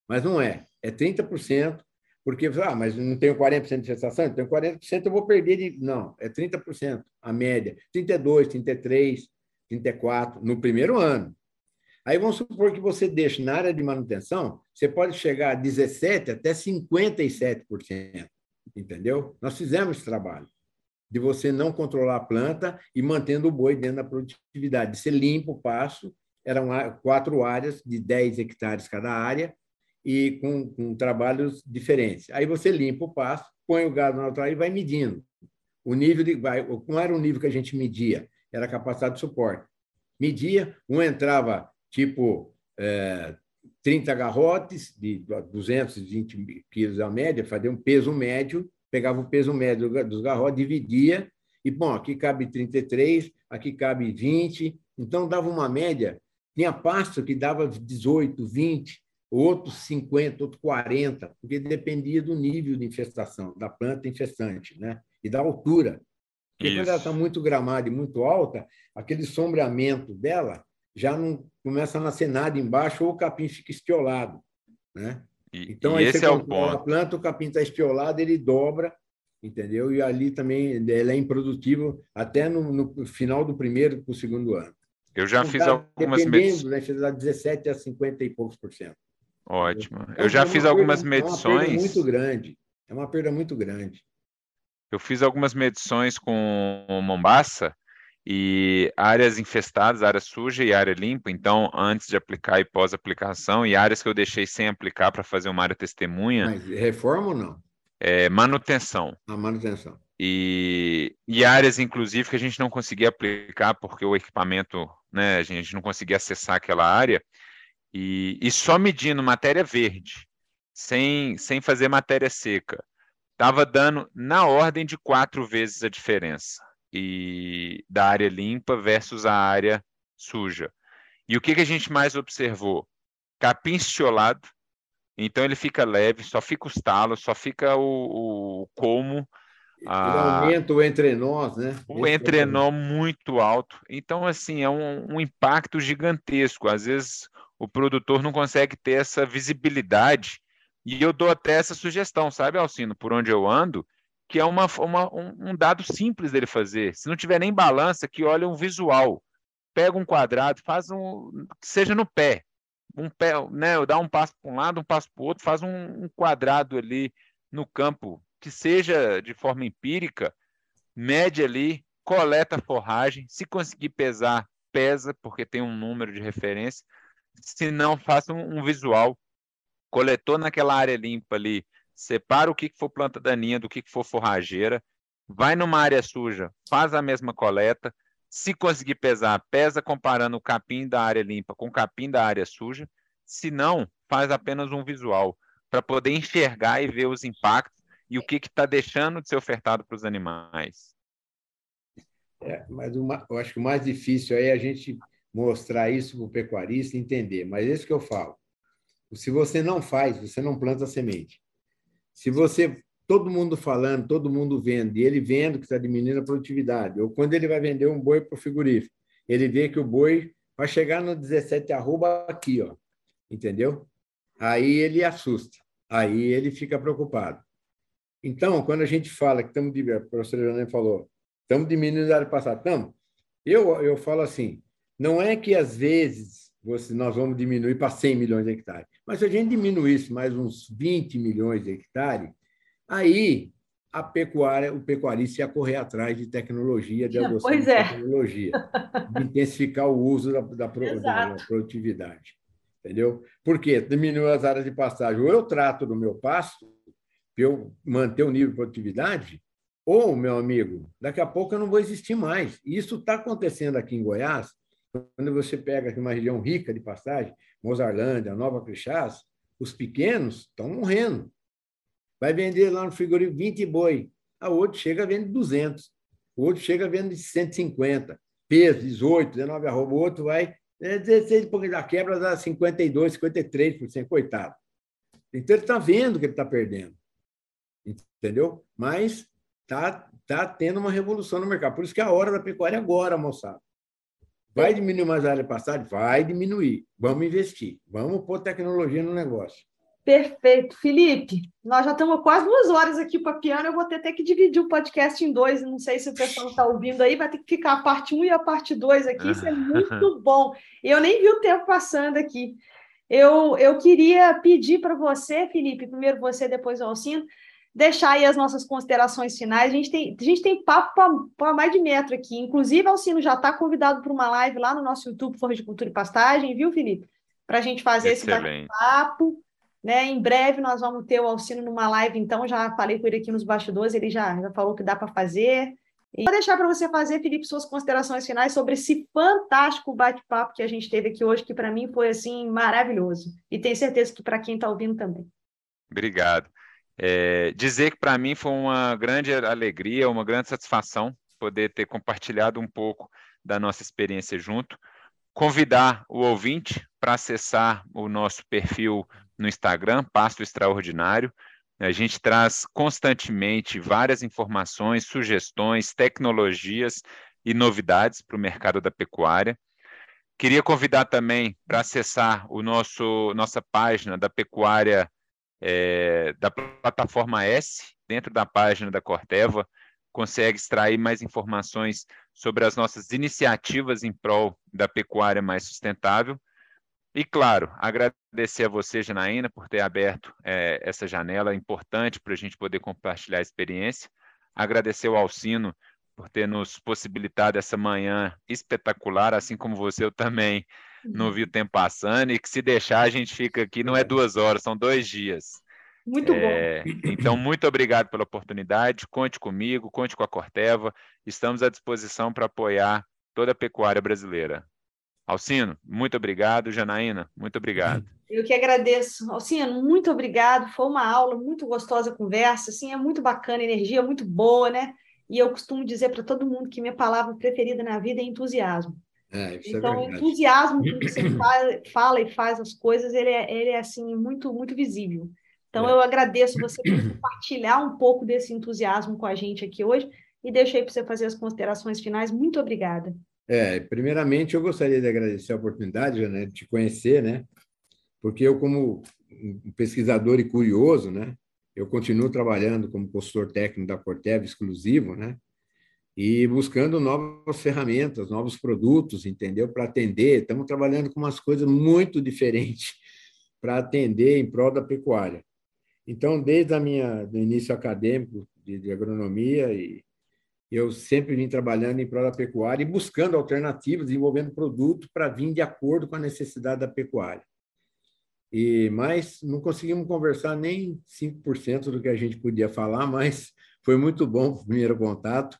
Mas não é, é 30%, porque, ah, mas não tenho 40% de gestação, eu tenho 40%, eu vou perder de. Não, é 30% a média. 32, 33, 34 no primeiro ano. Aí vamos supor que você deixe na área de manutenção, você pode chegar a 17 até 57%. Entendeu? Nós fizemos esse trabalho de você não controlar a planta e mantendo o boi dentro da produtividade. Você limpa o pasto, eram quatro áreas de 10 hectares cada área e com, com trabalhos diferentes. Aí você limpa o pasto, põe o gado na outra e vai medindo. O nível de vai, como era o nível que a gente media? Era a capacidade de suporte. Media, um entrava tipo é, 30 garrotes de 220 quilos a média, fazia um peso médio pegava o peso médio dos garrotes, dividia, e, bom, aqui cabe 33, aqui cabe 20, então dava uma média. Tinha pasto que dava 18, 20, outros 50, outros 40, porque dependia do nível de infestação, da planta infestante, né? e da altura. Porque quando ela está muito gramada e muito alta, aquele sombreamento dela já não começa a nascer nada embaixo ou o capim fica estiolado. Né? E, então, e esse é o ponto. A planta, o capim está espiolado, ele dobra, entendeu? E ali também ele é improdutível até no, no final do primeiro para o segundo ano. Eu já então, fiz tá, algumas medições. Né, fez 17 a 50 e poucos por cento. Ótimo. Então, eu já é fiz algumas perda, medições. É uma perda muito grande. É uma perda muito grande. Eu fiz algumas medições com Mombasa e áreas infestadas, área suja e área limpa, então antes de aplicar e pós-aplicação, e áreas que eu deixei sem aplicar para fazer uma área testemunha. Mas reforma ou não? É, manutenção. A manutenção. E, e áreas, inclusive, que a gente não conseguia aplicar porque o equipamento, né, a gente não conseguia acessar aquela área, e, e só medindo matéria verde, sem, sem fazer matéria seca, estava dando na ordem de quatro vezes a diferença e da área limpa versus a área suja. E o que, que a gente mais observou? Capim estiolado, então ele fica leve, só fica os talos, só fica o, o como. A... aumenta o entrenó, né? O entrenó muito alto. Então, assim, é um, um impacto gigantesco. Às vezes o produtor não consegue ter essa visibilidade. E eu dou até essa sugestão, sabe, Alcino, por onde eu ando, que é uma, uma um, um, dado simples dele fazer. Se não tiver nem balança, que olha um visual. Pega um quadrado, faz um. seja no pé. Um pé, né? Dá um passo para um lado, um passo para o outro, faz um, um quadrado ali no campo, que seja de forma empírica, mede ali, coleta a forragem. Se conseguir pesar, pesa, porque tem um número de referência. Se não, faça um, um visual. Coletou naquela área limpa ali separa o que for planta daninha do que for forrageira, vai numa área suja, faz a mesma coleta. Se conseguir pesar, pesa comparando o capim da área limpa com o capim da área suja. Se não, faz apenas um visual para poder enxergar e ver os impactos e o que está deixando de ser ofertado para os animais. É, mas uma, eu acho que o mais difícil aí é a gente mostrar isso para o pecuarista entender. Mas é isso que eu falo. Se você não faz, você não planta semente. Se você, todo mundo falando, todo mundo vendo, e ele vendo que está diminuindo a produtividade, ou quando ele vai vender um boi para o frigorífico, ele vê que o boi vai chegar no 17 arroba aqui, ó, entendeu? Aí ele assusta, aí ele fica preocupado. Então, quando a gente fala que estamos, o professor Janine falou, estamos diminuindo a área passada, estamos. Eu, eu falo assim, não é que às vezes você, nós vamos diminuir para 100 milhões de hectares. Mas se a gente diminuísse mais uns 20 milhões de hectares, aí a pecuária, o pecuarista ia correr atrás de tecnologia, de (laughs) adoção pois de é. tecnologia, de intensificar o uso da, da, da, produtividade. Entendeu? Por quê? Diminuiu as áreas de pastagem. Ou eu trato do meu pasto, para eu manter o nível de produtividade, ou, meu amigo, daqui a pouco eu não vou existir mais. Isso está acontecendo aqui em Goiás, quando você pega aqui uma região rica de pastagem, Mozarlândia, Nova Crixás, os pequenos estão morrendo. Vai vender lá no frigorífico 20 boi, a outro chega a vender 200, o outro chega a vender 150, peso 18, 19 arroba, o outro vai 16, porque da quebra dá 52, 53%, coitado. Então ele está vendo que ele está perdendo, entendeu? Mas está tá tendo uma revolução no mercado. Por isso que é a hora da pecuária é agora, moçada. Vai diminuir mais a área de passagem? Vai diminuir. Vamos investir. Vamos pôr tecnologia no negócio. Perfeito. Felipe, nós já estamos quase duas horas aqui para piano. Eu vou ter, ter que dividir o podcast em dois. Não sei se o pessoal está ouvindo aí. Vai ter que ficar a parte 1 um e a parte 2 aqui. Isso é (laughs) muito bom. Eu nem vi o tempo passando aqui. Eu, eu queria pedir para você, Felipe, primeiro você, depois o Alcino, deixar aí as nossas considerações finais. A gente tem, a gente tem papo para mais de metro aqui. Inclusive, Alcino já está convidado para uma live lá no nosso YouTube Forra de Cultura e Pastagem, viu, Felipe? Para a gente fazer Excelente. esse bate-papo. Né? Em breve nós vamos ter o Alcino numa live, então já falei com ele aqui nos bastidores, ele já, já falou que dá para fazer. E vou deixar para você fazer, Felipe, suas considerações finais sobre esse fantástico bate-papo que a gente teve aqui hoje, que para mim foi assim maravilhoso. E tenho certeza que para quem está ouvindo também. Obrigado. É, dizer que para mim foi uma grande alegria, uma grande satisfação poder ter compartilhado um pouco da nossa experiência junto. Convidar o ouvinte para acessar o nosso perfil no Instagram, Pasto Extraordinário. A gente traz constantemente várias informações, sugestões, tecnologias e novidades para o mercado da pecuária. Queria convidar também para acessar o nosso nossa página da Pecuária é, da plataforma S, dentro da página da Corteva, consegue extrair mais informações sobre as nossas iniciativas em prol da pecuária mais sustentável. E, claro, agradecer a você, Janaína, por ter aberto é, essa janela importante para a gente poder compartilhar a experiência. Agradecer ao Alcino por ter nos possibilitado essa manhã espetacular, assim como você, eu também não vi o tempo passando, e que se deixar a gente fica aqui, não é duas horas, são dois dias. Muito é, bom. Então, muito obrigado pela oportunidade. Conte comigo, conte com a Corteva. Estamos à disposição para apoiar toda a pecuária brasileira. Alcino, muito obrigado. Janaína, muito obrigado. Eu que agradeço. Alcino, muito obrigado. Foi uma aula muito gostosa a conversa. Assim, é muito bacana, energia muito boa, né? E eu costumo dizer para todo mundo que minha palavra preferida na vida é entusiasmo. É, é então, é o entusiasmo que você (clears throat) fala, fala, e faz as coisas, ele é, ele é assim, muito, muito visível. Então, é. eu agradeço você por compartilhar um pouco desse entusiasmo com a gente aqui hoje e deixei para você fazer as considerações finais. Muito obrigada. É, primeiramente, eu gostaria de agradecer a oportunidade né, de te conhecer, né? Porque eu, como pesquisador e curioso, né? Eu continuo trabalhando como consultor técnico da Cortev exclusivo, né? E buscando novas ferramentas, novos produtos, entendeu? Para atender. Estamos trabalhando com umas coisas muito diferentes (laughs) para atender em prol da pecuária. Então, desde a minha do início acadêmico de, de agronomia e eu sempre vim trabalhando em prol da pecuária e buscando alternativas, desenvolvendo produto para vir de acordo com a necessidade da pecuária. E mas não conseguimos conversar nem 5% do que a gente podia falar, (laughs) mas foi muito bom o primeiro contato.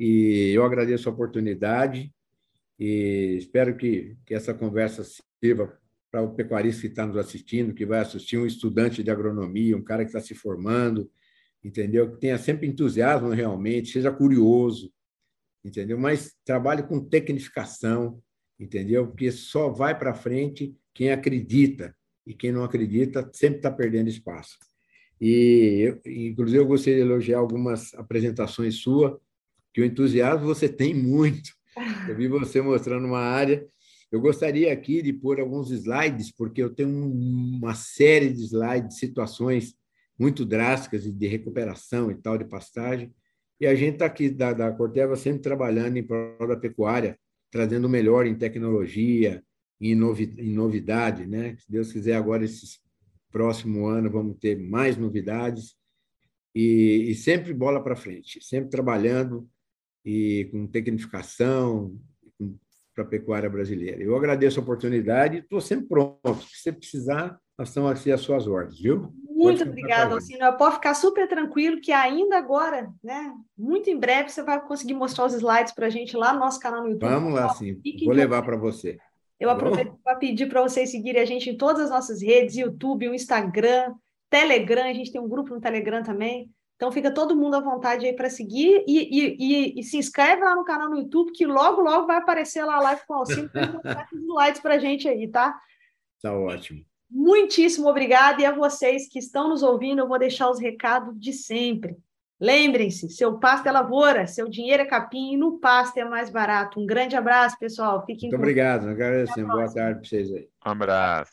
E eu agradeço a oportunidade e espero que, que essa conversa sirva para o pecuarista que está nos assistindo, que vai assistir um estudante de agronomia, um cara que está se formando, entendeu? Que tenha sempre entusiasmo realmente, seja curioso, entendeu? Mas trabalhe com tecnificação, entendeu? Porque só vai para frente quem acredita, e quem não acredita sempre está perdendo espaço. E, inclusive, eu gostaria de elogiar algumas apresentações suas, que o entusiasmo você tem muito. Eu vi você mostrando uma área. Eu gostaria aqui de pôr alguns slides, porque eu tenho uma série de slides, situações muito drásticas de recuperação e tal, de pastagem. E a gente está aqui, da, da Corteva, sempre trabalhando em prol da pecuária, trazendo o melhor em tecnologia, em, novi, em novidade, né? Se Deus quiser, agora, esse próximo ano, vamos ter mais novidades. E, e sempre bola para frente, sempre trabalhando e com tecnificação para a pecuária brasileira. Eu agradeço a oportunidade e estou sempre pronto. Se você precisar, nós estamos aqui às suas ordens, viu? Muito obrigada, Alcino. Pode ficar super tranquilo que ainda agora, né? Muito em breve você vai conseguir mostrar os slides para a gente lá no nosso canal no YouTube. Vamos lá, sim. Vou levar para você. Eu tá aproveito para pedir para vocês seguirem a gente em todas as nossas redes, YouTube, o Instagram, Telegram, a gente tem um grupo no Telegram também. Então fica todo mundo à vontade aí para seguir e, e, e, e, se inscreve lá no canal no YouTube, que logo, logo vai aparecer lá a live com o Alcino com likes para a gente aí, tá? Tá ótimo. Muitíssimo obrigada. E a vocês que estão nos ouvindo, eu vou deixar os recados de sempre. Lembrem-se, seu pasto é lavoura, seu dinheiro é capim e no pasto é mais barato. Um grande abraço, pessoal. Fiquem Muito obrigado, agradecemos. Boa tarde para vocês aí. Um abraço.